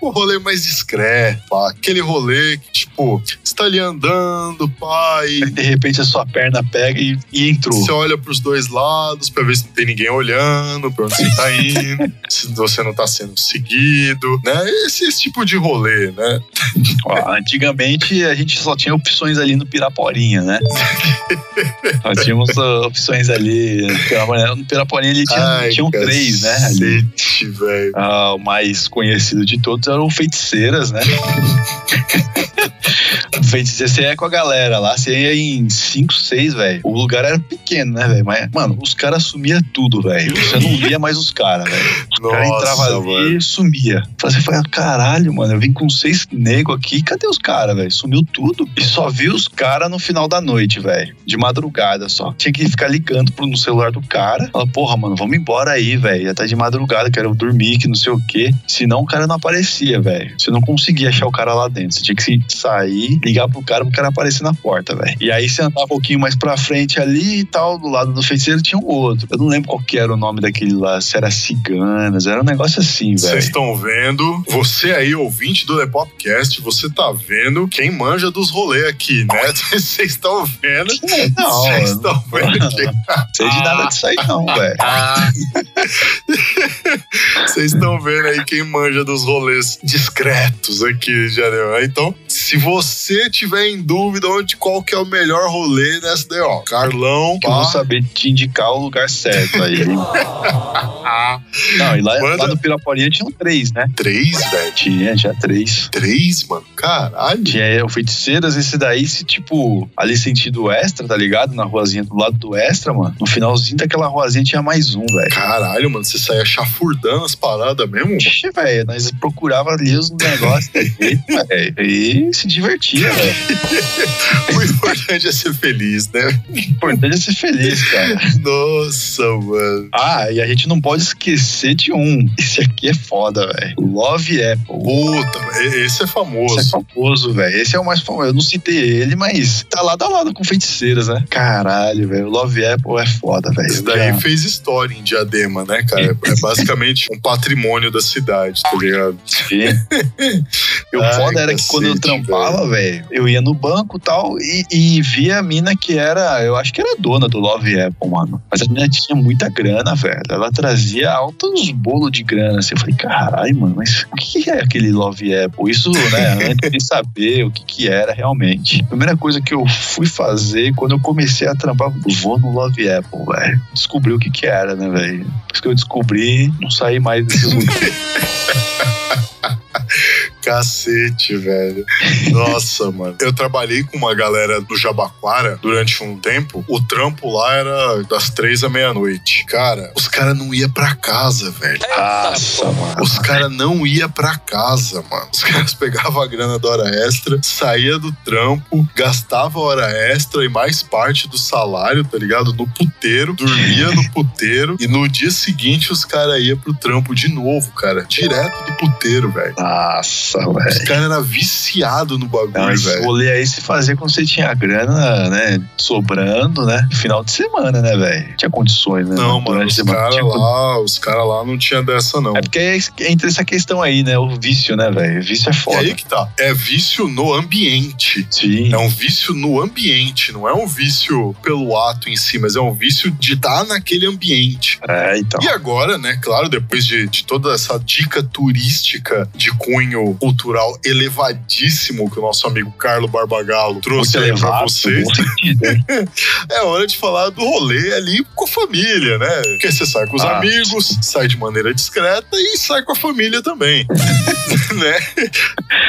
Speaker 1: O rolê mais discreto. Aquele rolê que, tipo, você tá ali andando, pai.
Speaker 4: De repente a sua perna pega e, e entrou.
Speaker 1: Você olha pros dois lados pra ver se não tem ninguém olhando, pra onde você tá indo, *laughs* se você não tá sendo seguido, né? Esse, esse tipo de rolê, né?
Speaker 4: Ó, antigamente a gente só tinha opções ali no Piraporinha, né? *laughs* Nós tínhamos uh, opções ali. no Piraporinha. No Piraporinha ele tinha,
Speaker 1: Ai,
Speaker 4: tinham três, né? Ali.
Speaker 1: cacete.
Speaker 4: Ah, o mais conhecido de todos eram feiticeiras, né? *laughs* Feiticeira, você ia com a galera lá, você ia em 5, 6, velho. O lugar era pequeno, né, velho? Mas, mano, os caras sumiam tudo, velho. Você não via mais os caras, velho. O cara entrava ali e sumia. Você fala, caralho, mano, eu vim com seis negros aqui, cadê os caras, velho? Sumiu tudo. E só vi os caras no final da noite, velho. De madrugada só. Tinha que ficar ligando pro, no celular do cara. Fala, porra, mano, vamos embora aí, velho. Já tá de madrugada, quero dormir, que não sei o quê. Senão o cara não aparecia, velho. Você não conseguia achar o cara lá dentro. Você tinha que sair, ligar pro cara pro cara aparecer na porta, velho. E aí você andava um pouquinho mais pra frente ali e tal, do lado do feiticeiro tinha um outro. Eu não lembro qual que era o nome daquele lá, se era ciganas, era um negócio assim, velho.
Speaker 1: Vocês estão vendo, você aí, ouvinte do The Popcast, você tá vendo quem manja dos rolês aqui, né? *laughs* Vocês estão vendo.
Speaker 4: Não,
Speaker 1: Vocês estão vendo quem
Speaker 4: sei de nada disso aí não, velho. *laughs*
Speaker 1: Vocês estão vendo aí quem manja dos rolês discretos aqui de Areia. Então, se você tiver em dúvida onde qual que é o melhor rolê nessa ó, Carlão,
Speaker 4: Que eu vou
Speaker 1: pá,
Speaker 4: saber te indicar o lugar certo aí. *laughs* Não, e lá,
Speaker 1: Manda-
Speaker 4: lá no Piraporinha tinham três, né?
Speaker 1: três, velho.
Speaker 4: Tinha, tinha três.
Speaker 1: Três, mano. Caralho.
Speaker 4: Tinha é, o Feiticeiras, esse daí, se tipo, ali sentido extra, tá ligado? Na ruazinha do lado do extra, mano. No finalzinho daquela ruazinha tinha mais um, velho.
Speaker 1: Caralho, mano. Você saia chafurdando as paradas mesmo?
Speaker 4: Ixi, velho, nós procurava ali os negócios *laughs* velho, e se divertia. *laughs*
Speaker 1: O importante é ser feliz, né?
Speaker 4: O importante é ser feliz, cara.
Speaker 1: Nossa, mano.
Speaker 4: Ah, e a gente não pode esquecer de um. Esse aqui é foda, velho. Love Apple.
Speaker 1: Puta, e- esse é
Speaker 4: Esse é
Speaker 1: famoso.
Speaker 4: famoso, velho. Esse é o mais famoso. Eu não citei ele, mas tá lado a lado com feiticeiras, né? Caralho, velho. Love Apple é foda, velho.
Speaker 1: Isso daí
Speaker 4: Já-
Speaker 1: fez história em Diadema, né, cara? É basicamente um patrimônio da cidade, tá ligado?
Speaker 4: E o
Speaker 1: Ai,
Speaker 4: foda era que quando eu
Speaker 1: cacete,
Speaker 4: trampava, velho, eu ia no banco e tal e, via a mina que era, eu acho que era dona do Love Apple, mano. Mas a mina tinha muita grana, velho. Ela trazia altos bolos de grana. Assim, eu falei, caralho, mano, mas o que que é aquele Love Apple? Isso, né, antes de saber o que que era realmente. A primeira coisa que eu fui fazer quando eu comecei a trampar, vou no Love Apple, velho. Descobri o que que era, né, velho. Depois que eu descobri, não saí mais desses lugares. *laughs*
Speaker 1: Cacete, velho. Nossa, *laughs* mano. Eu trabalhei com uma galera do Jabaquara durante um tempo. O trampo lá era das três à meia-noite. Cara, os caras não iam pra casa, velho.
Speaker 4: Nossa, mano.
Speaker 1: Os caras não iam pra casa, mano. Os *laughs* caras pegavam a grana da hora extra, saía do trampo, gastava a hora extra e mais parte do salário, tá ligado? No puteiro, dormia no puteiro e no dia seguinte os caras iam pro trampo de novo, cara. Direto do puteiro, velho.
Speaker 4: Nossa, Nossa,
Speaker 1: Os
Speaker 4: velho.
Speaker 1: caras eram viciados no bagulho,
Speaker 4: esse
Speaker 1: velho.
Speaker 4: rolê aí se fazia quando você tinha grana, né? Sobrando, né? Final de semana, né, velho? Tinha condições, né?
Speaker 1: Não, mano, os caras
Speaker 4: tinha
Speaker 1: lá, os caras lá não tinha dessa, não.
Speaker 4: É porque é entre essa questão aí, né? O vício, né, velho? Vício é foda.
Speaker 1: aí que tá. É vício no ambiente.
Speaker 4: Sim.
Speaker 1: É um vício no ambiente, não é um vício pelo ato em si, mas é um vício de estar naquele ambiente.
Speaker 4: É, então.
Speaker 1: E agora, né, claro, depois de, de toda essa dica turística de cunho cultural elevadíssimo que o nosso amigo Carlo Barbagallo
Speaker 4: Muito
Speaker 1: trouxe aí pra vocês, *laughs* é hora de falar do rolê ali com a família, né? Porque você sai com os
Speaker 4: Ah.
Speaker 1: amigos, sai de maneira discreta e sai com a família também, *laughs* né?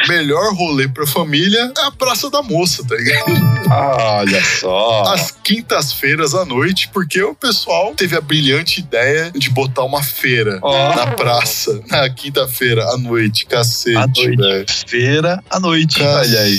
Speaker 1: Melhor rolê pra família é a Praça da Moça, tá ligado?
Speaker 4: Olha só.
Speaker 1: às quintas-feiras à noite, porque o pessoal teve a brilhante ideia de botar uma feira
Speaker 4: Ó.
Speaker 1: na praça na quinta-feira à noite. Cacete,
Speaker 4: À noite. Feira à noite, olha aí.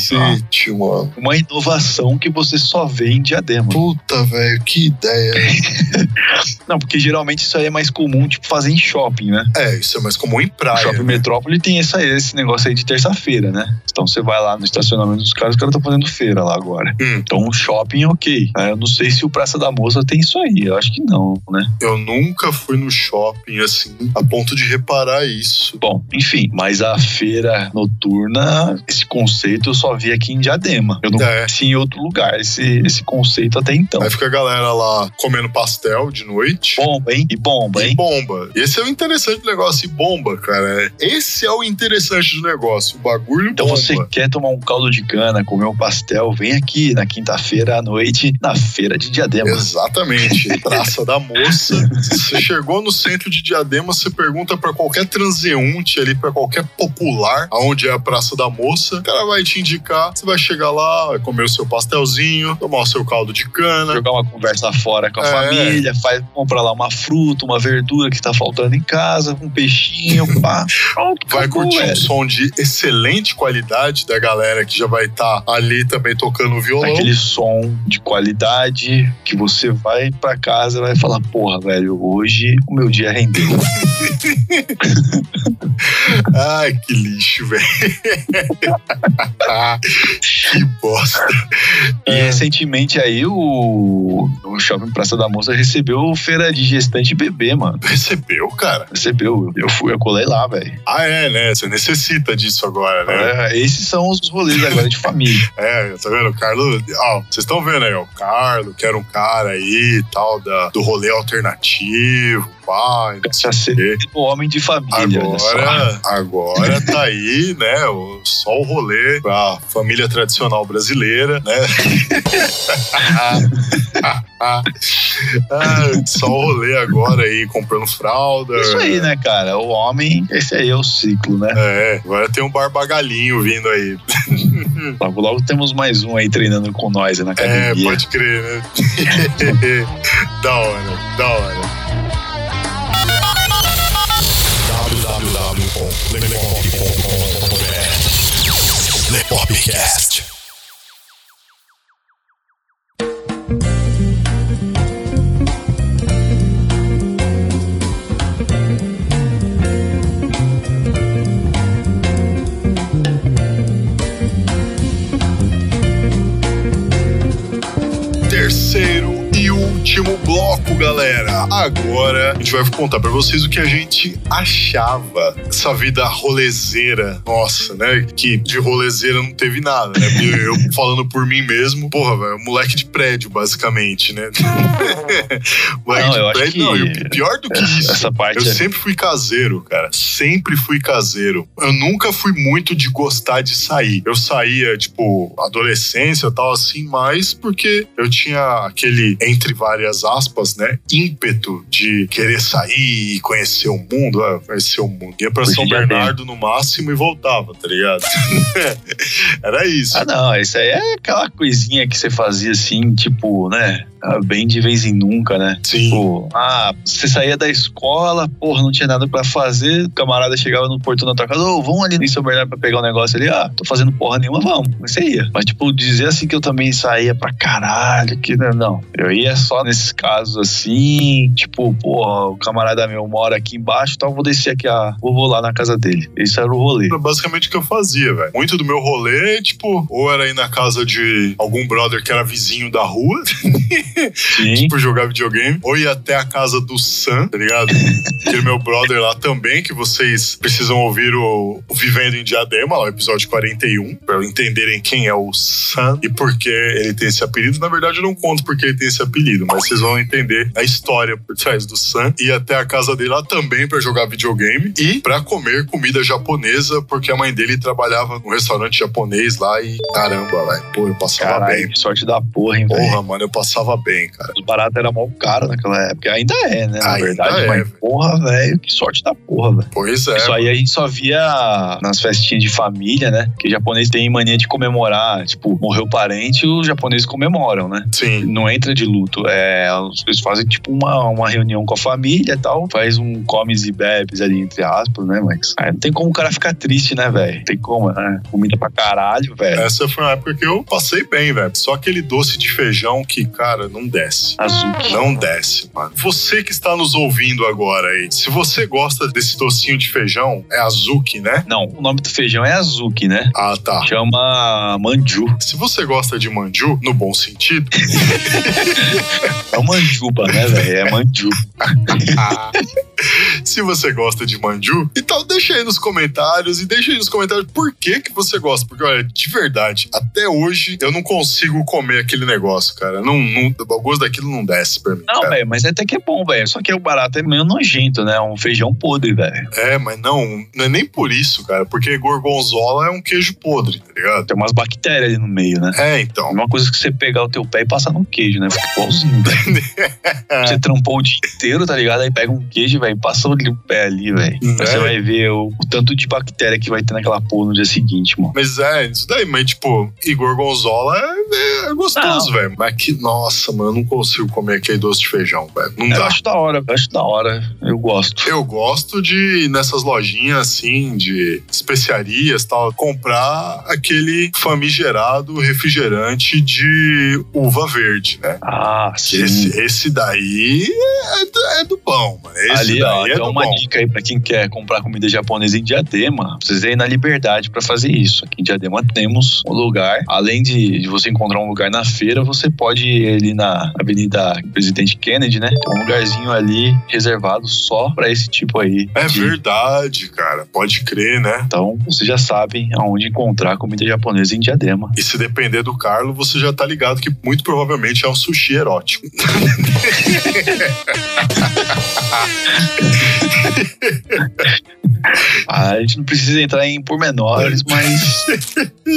Speaker 1: mano.
Speaker 4: Uma inovação que você só vê em diadema.
Speaker 1: Puta, velho, que ideia. *laughs*
Speaker 4: Não, porque geralmente isso aí é mais comum, tipo, fazer em shopping, né?
Speaker 1: é, isso é mais comum em praia.
Speaker 4: shopping Metrópole tem essa, esse negócio aí de terça-feira, né? Então você vai lá no estacionamento dos caras, os caras estão fazendo feira lá agora.
Speaker 1: Hum.
Speaker 4: Então o shopping, ok. É, Eu não sei se o Praça da Moça tem isso aí. Eu acho que não, né?
Speaker 1: Eu nunca fui no shopping assim, a ponto de reparar isso.
Speaker 4: Bom, enfim, mas a feira noturna, esse conceito eu só vi aqui em Diadema. Eu não
Speaker 1: É.
Speaker 4: em outro lugar esse, esse conceito até então.
Speaker 1: Aí fica a galera lá comendo pastel de noite.
Speaker 4: Bomba, hein? E bomba,
Speaker 1: E
Speaker 4: hein?
Speaker 1: bomba. Esse é o interessante do negócio. E bomba, cara. Esse é o interessante do negócio. O bagulho
Speaker 4: Então
Speaker 1: bomba.
Speaker 4: você quer tomar um caldo de cana, comer um pastel, vem aqui na quinta-feira à noite, na feira de Diadema.
Speaker 1: Exatamente. *laughs* Praça da Moça. Você chegou no centro de Diadema, você pergunta pra qualquer transeunte ali, pra qualquer popular, aonde é a Praça da Moça, o cara vai te indicar. Você vai chegar lá, vai comer o seu pastelzinho, tomar o seu caldo de cana.
Speaker 4: Jogar uma conversa fora com a
Speaker 1: É.
Speaker 4: família, faz, compra lá uma fruta, uma verdura que tá faltando em casa, um peixinho, *laughs* pá. Pronto,
Speaker 1: Vai
Speaker 4: acabou,
Speaker 1: curtir um
Speaker 4: velho.
Speaker 1: som de excelente qualidade da galera que já vai estar ali também tocando violão.
Speaker 4: Aquele som de qualidade que você vai pra casa e vai falar, porra, velho, hoje o meu dia rendeu. *laughs*
Speaker 1: Ai, que lixo, velho. *laughs* que bosta.
Speaker 4: E
Speaker 1: É.
Speaker 4: recentemente aí o, o Shopping Praça da Moça recebeu feira de gestante bebê, mano.
Speaker 1: Recebeu, cara?
Speaker 4: Recebeu. Eu fui, eu colei lá, velho.
Speaker 1: Ah, é, né? Você necessita disso agora, né?
Speaker 4: É, esses são os rolês agora de família. *laughs*
Speaker 1: É, tá vendo? O Carlos. Ó, vocês estão vendo aí, ó. O Carlos, que era um cara aí e tal, da, do rolê alternativo, pai. não sei o quê.
Speaker 4: O homem de família.
Speaker 1: Agora, agora tá aí, né? O, só o rolê pra família tradicional brasileira, né? *laughs* Ah, só o rolê agora aí, comprando fralda.
Speaker 4: Isso aí, né, cara? O homem, esse aí é o ciclo, né?
Speaker 1: É, agora tem um barbagalinho vindo aí. *laughs*
Speaker 4: Logo, logo temos mais um aí treinando com nós na
Speaker 1: É,
Speaker 4: academia.
Speaker 1: pode crer, né? *laughs* da hora, da hora.
Speaker 2: www.lepop.com.br
Speaker 1: galera. Agora a gente vai contar pra vocês o que a gente achava essa vida rolezeira. Nossa, né? Que de rolezeira não teve nada, né? Eu *laughs* falando por mim mesmo, porra, velho, moleque de prédio, basicamente, né? *laughs* moleque
Speaker 4: Não, eu
Speaker 1: de
Speaker 4: acho
Speaker 1: prédio.
Speaker 4: que
Speaker 1: Não, e pior do que isso.
Speaker 4: Essa parte
Speaker 1: Eu
Speaker 4: é-
Speaker 1: sempre fui caseiro, cara. Sempre fui caseiro. Eu nunca fui muito de gostar de sair. Eu saía, tipo, adolescência e tal, assim, mais porque eu tinha aquele, entre várias aspas, né, ímpeto de querer sair e conhecer o mundo. Ah, conhecer o mundo. Ia pra
Speaker 4: Hoje
Speaker 1: São Bernardo no máximo e voltava, tá ligado? *laughs* Era isso.
Speaker 4: Ah, não, isso aí é aquela coisinha que você fazia assim, tipo, né? Ah, bem de vez em nunca, né?
Speaker 1: Sim.
Speaker 4: Pô, ah, você saía da escola, porra, não tinha nada pra fazer, o camarada chegava no portão da tua casa, ô, vamos ali em São Bernardo pra pegar um negócio ali, ah, tô fazendo porra nenhuma, vamos. Mas você ia. Mas, tipo, dizer assim que eu também saía pra caralho, que né, não. Eu ia só nesses casos assim, tipo, porra, o camarada meu mora aqui embaixo, então eu vou descer aqui, ah, vou, lá na casa dele. Esse era o rolê.
Speaker 1: Era basicamente o que eu fazia, velho. Muito do meu rolê, tipo, ou era ir na casa de algum brother que era vizinho da rua. *laughs* tipo, jogar videogame, ou ir até a casa do Sam, tá ligado? *laughs* Aquele meu brother lá também, que vocês precisam ouvir o, o Vivendo em Diadema, lá, o episódio 41, pra entenderem quem é o Sam e por que ele tem esse apelido. Na verdade, eu não conto porque ele tem esse apelido, mas vocês vão entender a história por trás do Sam. Ir até a casa dele lá também pra jogar videogame e pra comer comida japonesa, porque a mãe dele trabalhava num restaurante japonês lá e caramba, velho. Pô, eu passava
Speaker 4: Caralho,
Speaker 1: bem.
Speaker 4: que sorte da porra, hein, velho.
Speaker 1: Porra, mano, eu passava bem, cara.
Speaker 4: Os baratos eram mal caro naquela época. Ainda é, né? Na
Speaker 1: Ainda
Speaker 4: verdade.
Speaker 1: é,
Speaker 4: mas, porra, velho, que sorte da porra, velho.
Speaker 1: Pois é.
Speaker 4: Isso aí a gente só via nas festinhas de família, né? Que japonês tem mania de comemorar. Tipo, morreu parente, os japoneses comemoram, né?
Speaker 1: Sim.
Speaker 4: Não entra de luto. É, eles fazem tipo uma, uma reunião com a família e tal. Faz um comes e bebes ali, entre aspas, né, Max? Aí não tem como o cara ficar triste, né, velho? Tem como, né? Comida pra caralho, velho.
Speaker 1: Essa foi uma época que eu passei bem, velho. Só aquele doce de feijão que, cara, não desce.
Speaker 4: Azul.
Speaker 1: Não desce, mano. Você que está nos ouvindo agora aí, se você gosta desse docinho de feijão, é azuki, né?
Speaker 4: Não, o nome do feijão é azuki, né?
Speaker 1: Ah, tá.
Speaker 4: Chama manju.
Speaker 1: Se você gosta de manju, no bom sentido, *laughs*
Speaker 4: É o manjuba, né, velho? É manju. *laughs* *laughs*
Speaker 1: se você gosta de manju, então deixa aí nos comentários e deixa aí nos comentários por que que você gosta. Porque, olha, de verdade, até hoje eu não consigo comer aquele negócio, cara. Não, não, o gosto daquilo não desce pra mim.
Speaker 4: Não, velho, mas até que é bom, velho. Só que o barato é meio nojento, né? Um feijão podre, velho.
Speaker 1: É, mas não, não é nem por isso, cara. Porque gorgonzola é um queijo podre, tá ligado?
Speaker 4: Tem umas bactérias ali no meio, né?
Speaker 1: É,
Speaker 4: É
Speaker 1: então.
Speaker 4: uma coisa que você pegar o teu pé e passar num queijo, né? Fica igualzinho, velho. *laughs* Você trampou o dia inteiro, tá ligado? Aí pega um queijo, velho, passa ali o pé ali, velho.
Speaker 1: Hum,
Speaker 4: Você
Speaker 1: é.
Speaker 4: vai ver o, o tanto de bactéria que vai ter naquela porra no dia seguinte, mano.
Speaker 1: Mas é, isso daí, mas tipo, e gorgonzola é, é gostoso, velho. Mas que, nossa, mano, eu não consigo comer aquele doce de feijão, velho. Não
Speaker 4: Eu
Speaker 1: dá.
Speaker 4: acho da hora, eu acho da hora. Eu gosto.
Speaker 1: Eu gosto de, nessas lojinhas assim, de especiarias e tal, comprar aquele famigerado refrigerante de uva verde, né?
Speaker 4: Ah, sim.
Speaker 1: Esse, esse daí é do, é do bom, mano. Esse
Speaker 4: Ali,
Speaker 1: daí
Speaker 4: ó,
Speaker 1: é do
Speaker 4: uma
Speaker 1: bom.
Speaker 4: dica aí pra quem quer comprar comida japonesa em Diadema. Precisa ir na Liberdade pra fazer isso. Aqui em Diadema temos um lugar. Além de, de você encontrar um lugar na feira, você pode ir ali na Avenida Presidente Kennedy, né? Tem um lugarzinho ali reservado só pra esse tipo aí.
Speaker 1: É
Speaker 4: de-
Speaker 1: verdade, cara. Pode crer, né?
Speaker 4: Então, vocês já sabem aonde encontrar comida japonesa em Diadema.
Speaker 1: E se depender do Carlo, você já tá ligado que muito provavelmente é um sushi erótico. *laughs* *laughs*
Speaker 4: Ah, a gente não precisa entrar em pormenores, mas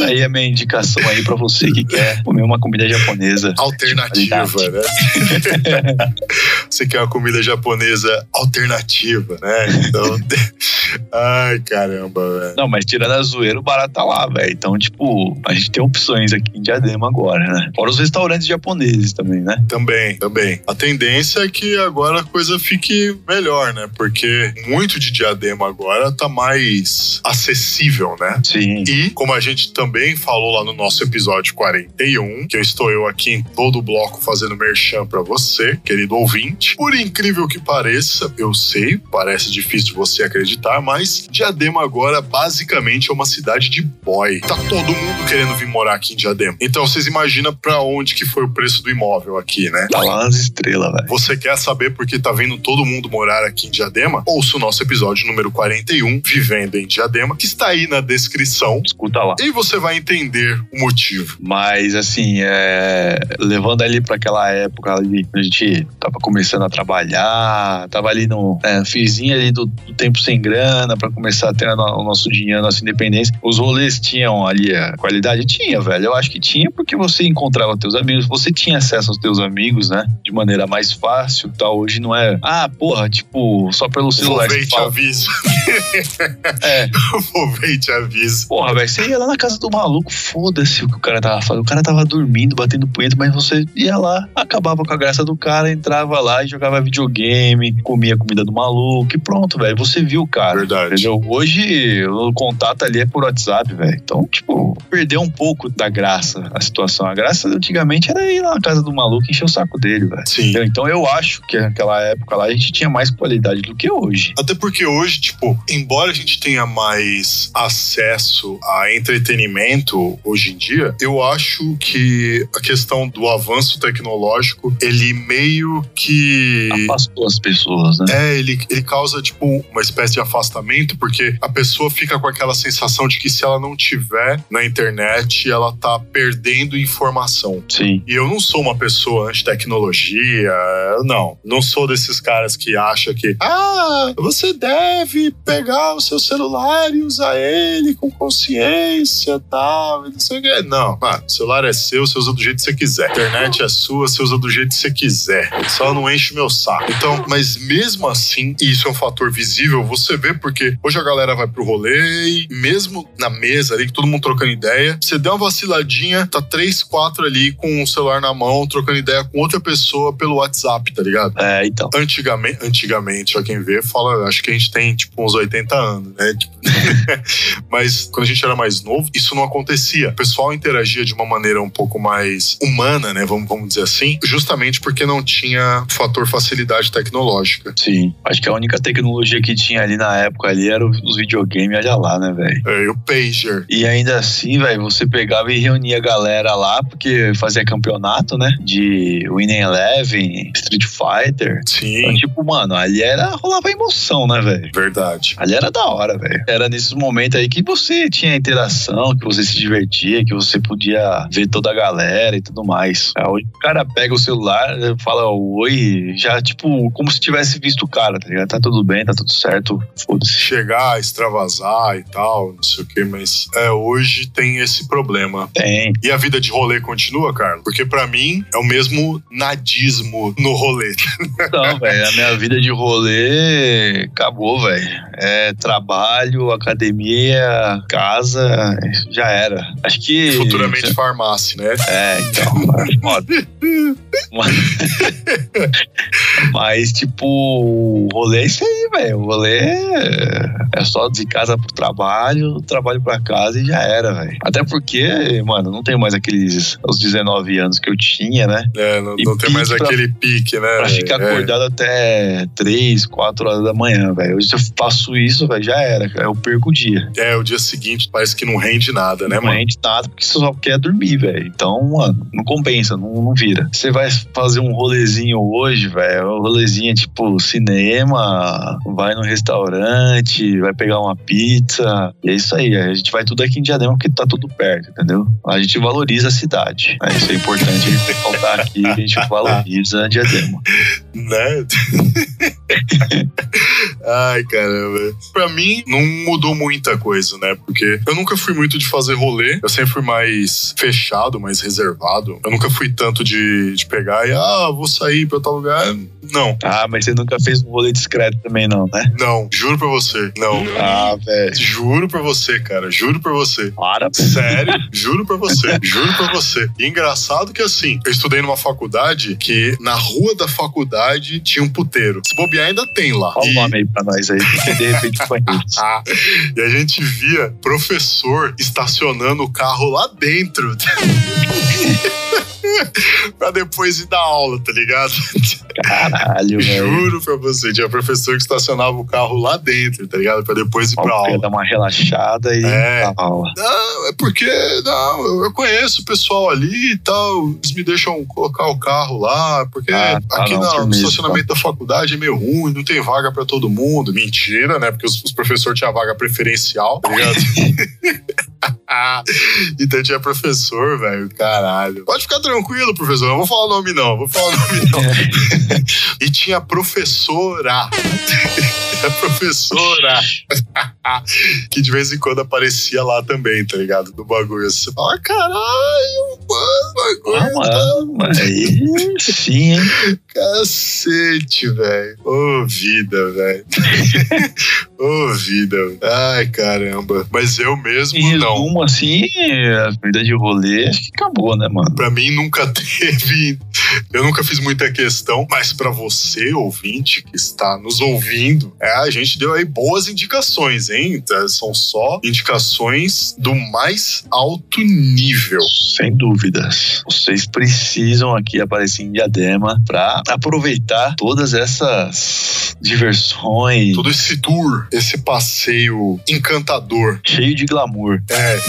Speaker 4: aí é a minha indicação aí pra você que quer comer uma comida japonesa.
Speaker 1: Alternativa, né? *laughs* Você quer uma comida japonesa alternativa, né? Então. *laughs* Ai, caramba, velho.
Speaker 4: Não, mas tirando a zoeira, o barato tá lá, velho. Então, tipo, a gente tem opções aqui em Diadema agora, né? Fora os restaurantes japoneses também, né?
Speaker 1: Também, também. A tendência é que agora a coisa fique melhor, né? Porque muito de diadema agora tá mais acessível, né?
Speaker 4: Sim.
Speaker 1: E, como a gente também falou lá no nosso episódio 41, que eu estou eu aqui em todo o bloco fazendo merchan pra você, querido ouvinte. Por incrível que pareça, eu sei, parece difícil de você acreditar, mas Diadema agora basicamente é uma cidade de boy. Tá todo mundo querendo vir morar aqui em Diadema. Então vocês imaginam pra onde que foi o preço do imóvel aqui, né?
Speaker 4: Tá lá nas estrelas, velho.
Speaker 1: Você quer saber por que tá vendo todo mundo morar aqui em Diadema? Ouça o nosso episódio número 41, Vivendo em Diadema, que está aí na descrição.
Speaker 4: Escuta lá.
Speaker 1: E você vai entender o motivo.
Speaker 4: Mas, assim, é... levando ali pra aquela época ali, a gente tava começando a trabalhar, tava ali no é, fizinho ali do, do tempo sem grana, grana, pra começar a ter o nosso dinheiro, a nossa independência. Os rolês tinham ali a qualidade? Tinha, velho. Eu acho que tinha porque você encontrava teus amigos, você tinha acesso aos teus amigos, né? De maneira mais fácil e tal. Hoje não é, ah, porra, tipo, só pelo
Speaker 1: Vou
Speaker 4: celular.
Speaker 1: ver
Speaker 4: você
Speaker 1: e te aviso. *laughs*
Speaker 4: é, *laughs*
Speaker 1: Vou ver te aviso.
Speaker 4: Porra, velho, você ia lá na casa do maluco, foda-se o que o cara tava fazendo. O cara tava dormindo, batendo punheta, mas você ia lá, acabava com a graça do cara, entrava lá e jogava videogame, comia a comida do maluco e pronto, velho. Você viu o cara.
Speaker 1: Verdade.
Speaker 4: Entendeu? Hoje o contato ali é por WhatsApp, velho. Então, tipo, perdeu um pouco da graça a situação. A graça antigamente era ir lá na casa do maluco e encher o saco dele, velho.
Speaker 1: Sim.
Speaker 4: Então eu acho que naquela época lá a gente tinha mais qualidade do que hoje.
Speaker 1: Até porque hoje, tipo, embora a gente tenha mais acesso a entretenimento hoje em dia, eu acho que a questão do avanço tecnológico, ele meio que.
Speaker 4: Afastou as pessoas, né?
Speaker 1: É, ele, ele causa, tipo, uma espécie de afastamento, porque a pessoa fica com aquela sensação de que se ela não tiver na internet, ela tá perdendo informação.
Speaker 4: Sim.
Speaker 1: E eu não sou uma pessoa anti-tecnologia, não. Não sou desses caras que acham que, ah, você deve pegar o seu celular e usar ele com consciência tal, não sei o quê. Não, mano, o celular é seu, você usa do jeito que você quiser. A internet é sua, você usa do jeito que você quiser. Só não enche o meu saco. Então, mas mesmo assim, e isso é um fator visível, você vê porque hoje a galera vai pro rolê e mesmo na mesa ali, que todo mundo trocando ideia, você deu uma vaciladinha, tá três, quatro ali com o celular na mão, trocando ideia com outra pessoa pelo WhatsApp, tá ligado?
Speaker 4: É, então.
Speaker 1: Antigamente, antigamente, ó, quem vê, fala, acho que a gente tem tipo uns 80 anos, né? Tipo, *laughs* Mas quando a gente era mais novo, isso não acontecia. O pessoal interagia de uma maneira um pouco mais humana, né? Vamos, vamos dizer assim, justamente porque não tinha o fator facilidade tecnológica.
Speaker 4: Sim. Acho que a única tecnologia que tinha ali na época ali era os videogames, olha lá, né, velho?
Speaker 1: É, e o pager.
Speaker 4: E ainda assim, velho, você pegava e reunia a galera lá, porque fazia campeonato, né? De Winning Eleven, Street Fighter. Então,
Speaker 1: Sim,
Speaker 4: tipo, mano, ali era, rolava emoção, né, velho?
Speaker 1: verdade.
Speaker 4: Ali era da hora, velho. Era nesses momentos aí que você tinha interação, que você se divertia, que você podia ver toda a galera e tudo mais. Aí Hoje o cara pega o celular, fala oi, já, tipo, como se tivesse visto o cara, tá ligado? Tá tudo bem, tá tudo certo, foda-se.
Speaker 1: Chegar, extravasar e tal, não sei o que, mas é, hoje tem esse problema.
Speaker 4: Tem.
Speaker 1: E a vida de rolê continua, Carlos? Porque pra mim é o mesmo nadismo no rolê.
Speaker 4: Não, *laughs* velho, a minha vida de rolê acabou, velho. É trabalho, academia, casa, já era. Acho que.
Speaker 1: Futuramente farmácia, né?
Speaker 4: É, então, foda. *laughs* *laughs* Mas, tipo, o rolê é isso aí, velho. O rolê é é só de casa pro trabalho, trabalho pra casa e já era, velho. Até porque, mano, não tenho mais aqueles os 19 anos que eu tinha, né?
Speaker 1: É, não, não tem mais
Speaker 4: pra-
Speaker 1: aquele pique, né?
Speaker 4: Pra ficar
Speaker 1: É.
Speaker 4: acordado até 3, 4 horas da manhã, velho. Hoje se eu faço isso, velho, já era, cara. Eu perco o dia.
Speaker 1: É, o dia seguinte parece que não rende nada, né,
Speaker 4: não
Speaker 1: mano?
Speaker 4: rende nada porque você só quer dormir, velho. Então, mano, não compensa, não, não vira. Você vai fazer um rolezinho hoje, velho, um rolezinho tipo cinema, vai no restaurante, vai pegar uma pizza. E é isso aí. A gente vai tudo aqui em Diadema porque tá tudo perto, entendeu? A gente valoriza a cidade. É, isso é importante a gente ressaltar aqui. A gente *laughs* valoriza Diadema.
Speaker 1: Né? *laughs* Ai, caramba. Pra mim, não mudou muita coisa, né? Porque eu nunca fui muito de fazer rolê. Eu sempre fui mais fechado, mais reservado. Eu nunca fui tanto de, de pegar e, ah, vou sair pra tal lugar. Não,
Speaker 4: Ah, mas você nunca fez um rolê discreto também, não, né?
Speaker 1: não. Juro pra você. Não.
Speaker 4: Ah, velho.
Speaker 1: Juro pra você, cara. Juro pra você.
Speaker 4: Para,
Speaker 1: Sério, juro pra você, juro pra você. E engraçado que assim, eu estudei numa faculdade que na rua da faculdade tinha um puteiro. Se bobear, ainda tem lá.
Speaker 4: Fala o
Speaker 1: E-
Speaker 4: nome aí pra nós aí, porque de repente conhece. *laughs*
Speaker 1: Ah, e a gente via professor estacionando o carro lá dentro. *laughs* *laughs* pra depois ir dar aula, tá ligado?
Speaker 4: Caralho, *laughs* velho.
Speaker 1: Juro pra você, tinha professor que estacionava o carro lá dentro, tá ligado? Pra depois ir pra aula.
Speaker 4: dar uma relaxada e
Speaker 1: É.
Speaker 4: dar aula.
Speaker 1: Não, é porque não, eu- conheço o pessoal ali e tal. Eles me deixam colocar o carro lá, porque
Speaker 4: Ah, tá,
Speaker 1: aqui
Speaker 4: não,
Speaker 1: no estacionamento da faculdade é meio ruim, não tem vaga pra todo mundo. Mentira, né? Porque os, os professores tinham vaga preferencial, tá ligado? *laughs* *laughs* então tinha professor, velho, caralho. Pode ficar tranquilo, professor, não vou falar o nome não, vou falar o nome não. *laughs* e tinha professora. *laughs* a professora. *laughs* que de vez em quando aparecia lá também, tá ligado? Do bagulho. Você fala, caralho, mano, bagulho.
Speaker 4: Ah, mano, mas aí sim, hein?
Speaker 1: Cacete, velho. Ô, vida, velho. *laughs* Ô, vida. Ai, caramba. Mas eu mesmo
Speaker 4: Em
Speaker 1: não.
Speaker 4: resumo, assim, a vida de rolê, acho que acabou, né, mano?
Speaker 1: Pra mim nunca *laughs* teve, eu nunca fiz muita questão, mas pra você, ouvinte, que está nos ouvindo, é, a gente deu aí boas indicações, Tá, São só indicações do mais alto nível.
Speaker 4: Sem dúvidas. Vocês precisam aqui aparecer em Diadema pra aproveitar todas essas diversões.
Speaker 1: Todo esse tour, esse passeio encantador.
Speaker 4: Cheio de glamour.
Speaker 1: É.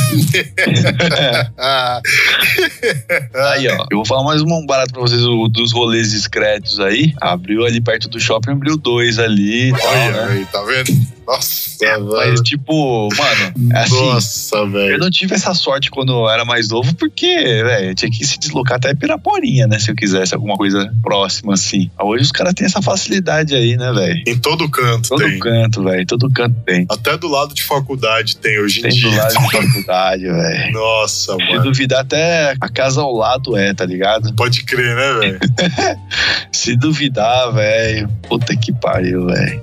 Speaker 1: *laughs*
Speaker 4: Aí, ó. Eu vou falar mais um barato pra vocês dos rolês discretos aí. Abriu ali perto do shopping, abriu dois ali e tal,
Speaker 1: Olha
Speaker 4: né?
Speaker 1: aí, tá vendo? Nossa,
Speaker 4: Mas,
Speaker 1: velho.
Speaker 4: tipo, mano, é assim.
Speaker 1: Nossa,
Speaker 4: Eu
Speaker 1: velho.
Speaker 4: não tive essa sorte quando eu era mais novo, porque, velho, eu tinha que se deslocar até Piraporinha, né? Se eu quisesse alguma coisa próxima, assim. Hoje os caras têm essa facilidade aí, né, velho?
Speaker 1: Em todo canto
Speaker 4: Todo
Speaker 1: tem.
Speaker 4: canto, velho. Todo canto tem.
Speaker 1: Até do lado de faculdade tem hoje em
Speaker 4: Tem do
Speaker 1: dia.
Speaker 4: lado de *laughs* faculdade, velho.
Speaker 1: Nossa,
Speaker 4: Se
Speaker 1: mano.
Speaker 4: duvidar, até a casa ao lado é, tá ligado?
Speaker 1: Pode crer, né, velho? *laughs*
Speaker 4: Se duvidar, velho. Puta que pariu, velho.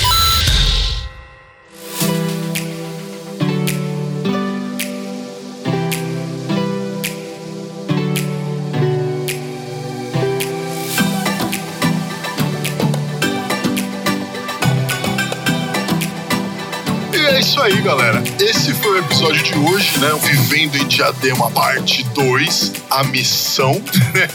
Speaker 1: isso aí, galera. Esse foi o episódio de hoje, né? Vivendo em Diadema, parte 2. A missão?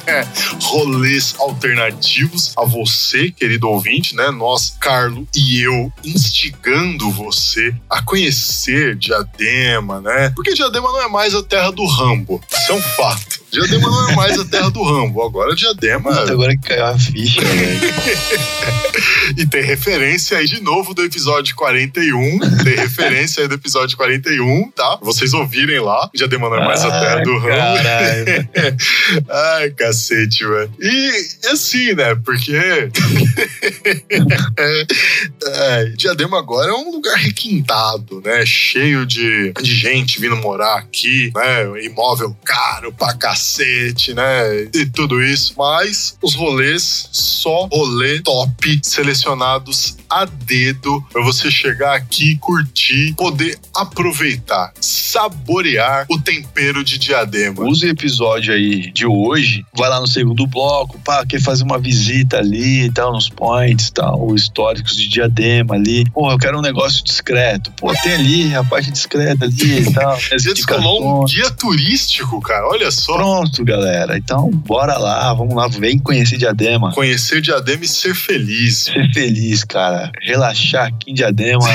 Speaker 1: *laughs* Rolês alternativos. A você, querido ouvinte, né? Nós, Carlo e eu, instigando você a conhecer Diadema, né? Porque Diadema não é mais a terra do Rambo. Isso é um fato. Diadema não é mais a terra do Rambo. Agora Diadema.
Speaker 4: Puta, agora que caiu a ficha, velho. *laughs*
Speaker 1: E tem referência aí de novo do episódio 41. Tem referência aí do episódio 41, tá? Vocês ouvirem lá. Já demandou mais a terra do.
Speaker 4: Caralho. *laughs*
Speaker 1: Ai, cacete, mano. E assim, né? Porque. *laughs* é, Diadema agora é um lugar requintado, né? Cheio de, de gente vindo morar aqui, né? Imóvel caro pra cacete, né? E tudo isso. Mas os rolês, só rolê top, selecionados a dedo pra você chegar aqui, curtir, poder aproveitar, saborear o tempero de Diadema.
Speaker 4: Use o episódio aí de hoje, vai lá no segundo bloco, pá, quer fazer uma visita ali e tal, nos points, tal, históricos de diadema ali. Pô, eu quero um negócio discreto. Pô, tem ali a parte discreta ali e tal. *laughs*
Speaker 1: Você descolou um
Speaker 4: indicações.
Speaker 1: guia turístico, cara. Olha só.
Speaker 4: Pronto, galera. Então, bora lá, vamos lá, vem conhecer Diadema.
Speaker 1: Conhecer Diadema e ser feliz.
Speaker 4: Ser feliz, cara. Relaxar aqui em Diadema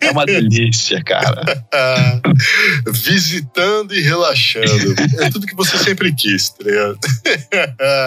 Speaker 4: é uma delícia, cara. *laughs*
Speaker 1: Visitando e relaxando. É tudo que você sempre quis, tá ligado?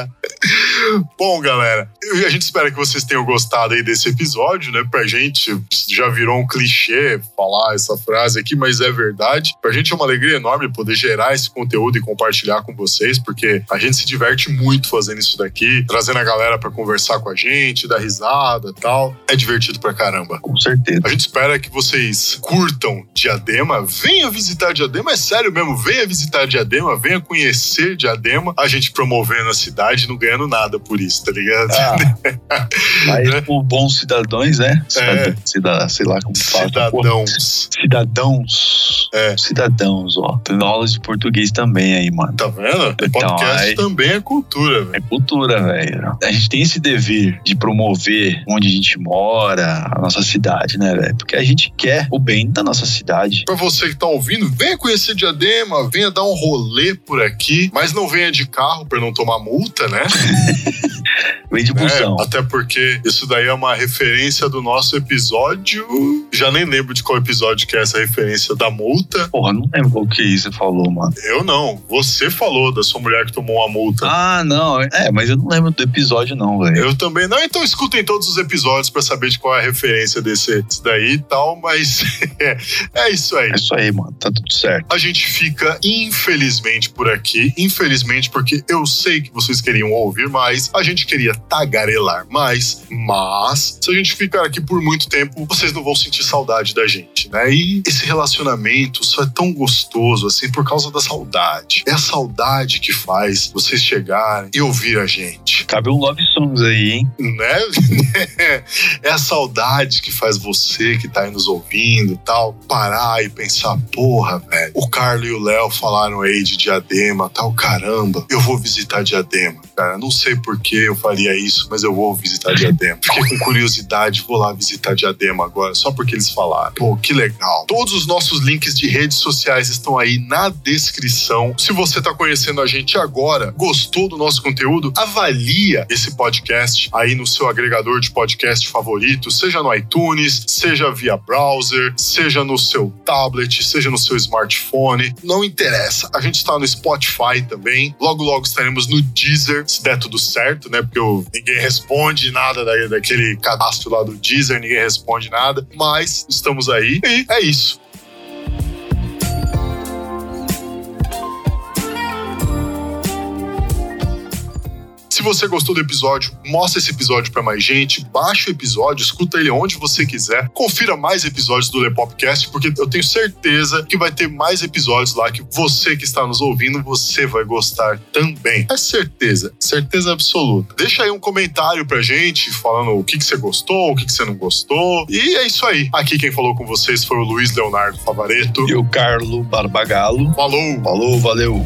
Speaker 1: *laughs* Bom, galera, a gente espera que vocês tenham gostado aí desse episódio, né? Pra gente já virou um clichê falar essa frase aqui, mas é verdade. Pra gente é uma alegria enorme poder gerar esse conteúdo e compartilhar com vocês, porque a gente se diverte muito fazendo isso daqui, trazendo a galera pra conversar com a gente, dar risada e tal. É divertido pra caramba.
Speaker 4: Com certeza.
Speaker 1: A gente espera que vocês curtam Diadema, venha visitar Diadema, é sério mesmo, venha visitar Diadema, venha conhecer Diadema, a gente promovendo a cidade, não ganhando nada por isso, tá ligado?
Speaker 4: Ah, *laughs* mas como bons cidadãos, né? Cidadão, cida- sei lá como fala.
Speaker 1: Cidadãos.
Speaker 4: Cidadãos.
Speaker 1: É.
Speaker 4: Cidadãos, ó. Tem aulas de português também aí, mano.
Speaker 1: Tá vendo?
Speaker 4: Então,
Speaker 1: Podcast
Speaker 4: aí-
Speaker 1: também é cultura, velho.
Speaker 4: É cultura, velho. A gente tem esse dever de promover onde a gente mora, a nossa cidade, né, velho? Porque a gente quer o bem da nossa cidade.
Speaker 1: Pra você que tá ouvindo, venha conhecer Diadema, venha dar um rolê por aqui, mas não venha de carro pra não tomar multa, né? *laughs*
Speaker 4: Vem de
Speaker 1: né?
Speaker 4: busão.
Speaker 1: Até porque isso daí é uma referência do nosso episódio. Já nem lembro de qual episódio que é essa referência da multa.
Speaker 4: Porra, não lembro qual que você falou, mano.
Speaker 1: Eu não. Você falou da sua mulher que tomou uma multa.
Speaker 4: Ah, não. É, mas eu não lembro do episódio, não, velho.
Speaker 1: Eu também não, então escutem todos os episódios pra saber de qual é a referência desse, desse daí e tal, mas *laughs* é, é isso aí.
Speaker 4: É isso aí, mano. Tá tudo certo.
Speaker 1: A gente fica, infelizmente, por aqui. Infelizmente, porque eu sei que vocês queriam ouvir mais, a gente queria tagarelar mais, mas se a gente ficar aqui por muito tempo, vocês não vão sentir saudade da gente, né? E esse relacionamento só é tão gostoso assim por causa da saudade. É a saudade que faz vocês chegarem e ouvir a gente
Speaker 4: Cabe um Love Songs aí, hein?
Speaker 1: né? *laughs* é a saudade que faz você que tá aí nos ouvindo e tal, parar e pensar, porra, velho, o Carlos e o Léo falaram aí de Diadema, tal, caramba, eu vou visitar Diadema, cara, não sei por que eu faria isso, mas eu vou visitar Diadema. *laughs* Fiquei com curiosidade, vou lá visitar Diadema agora, só porque eles falaram. Pô, que legal. Todos os nossos links de redes sociais estão aí na descrição. Se você tá conhecendo a gente agora, gostou do nosso conteúdo, avalia esse podcast aí no seu agregador de podcast favorito, seja no iTunes, seja via browser, seja no seu tablet, seja no seu smartphone, não interessa. A gente está no Spotify também. Logo, logo estaremos no Deezer, se der tudo certo, né? Porque eu- ninguém responde nada da- daquele cadastro lá do Deezer, ninguém responde nada. Mas estamos aí e é isso. Se você gostou do episódio, mostra esse episódio pra mais gente, baixa o episódio, escuta ele onde você quiser, confira mais episódios do Lepopcast, porque eu tenho certeza que vai ter mais episódios lá que você que está nos ouvindo, você vai gostar também. É certeza, certeza absoluta. Deixa aí um comentário pra gente, falando o que, que você gostou, o que, que você não gostou. E é isso aí. Aqui quem falou com vocês foi o Luiz Leonardo Favareto.
Speaker 4: E o Carlo Barbagalo.
Speaker 1: Falou!
Speaker 4: Falou, valeu.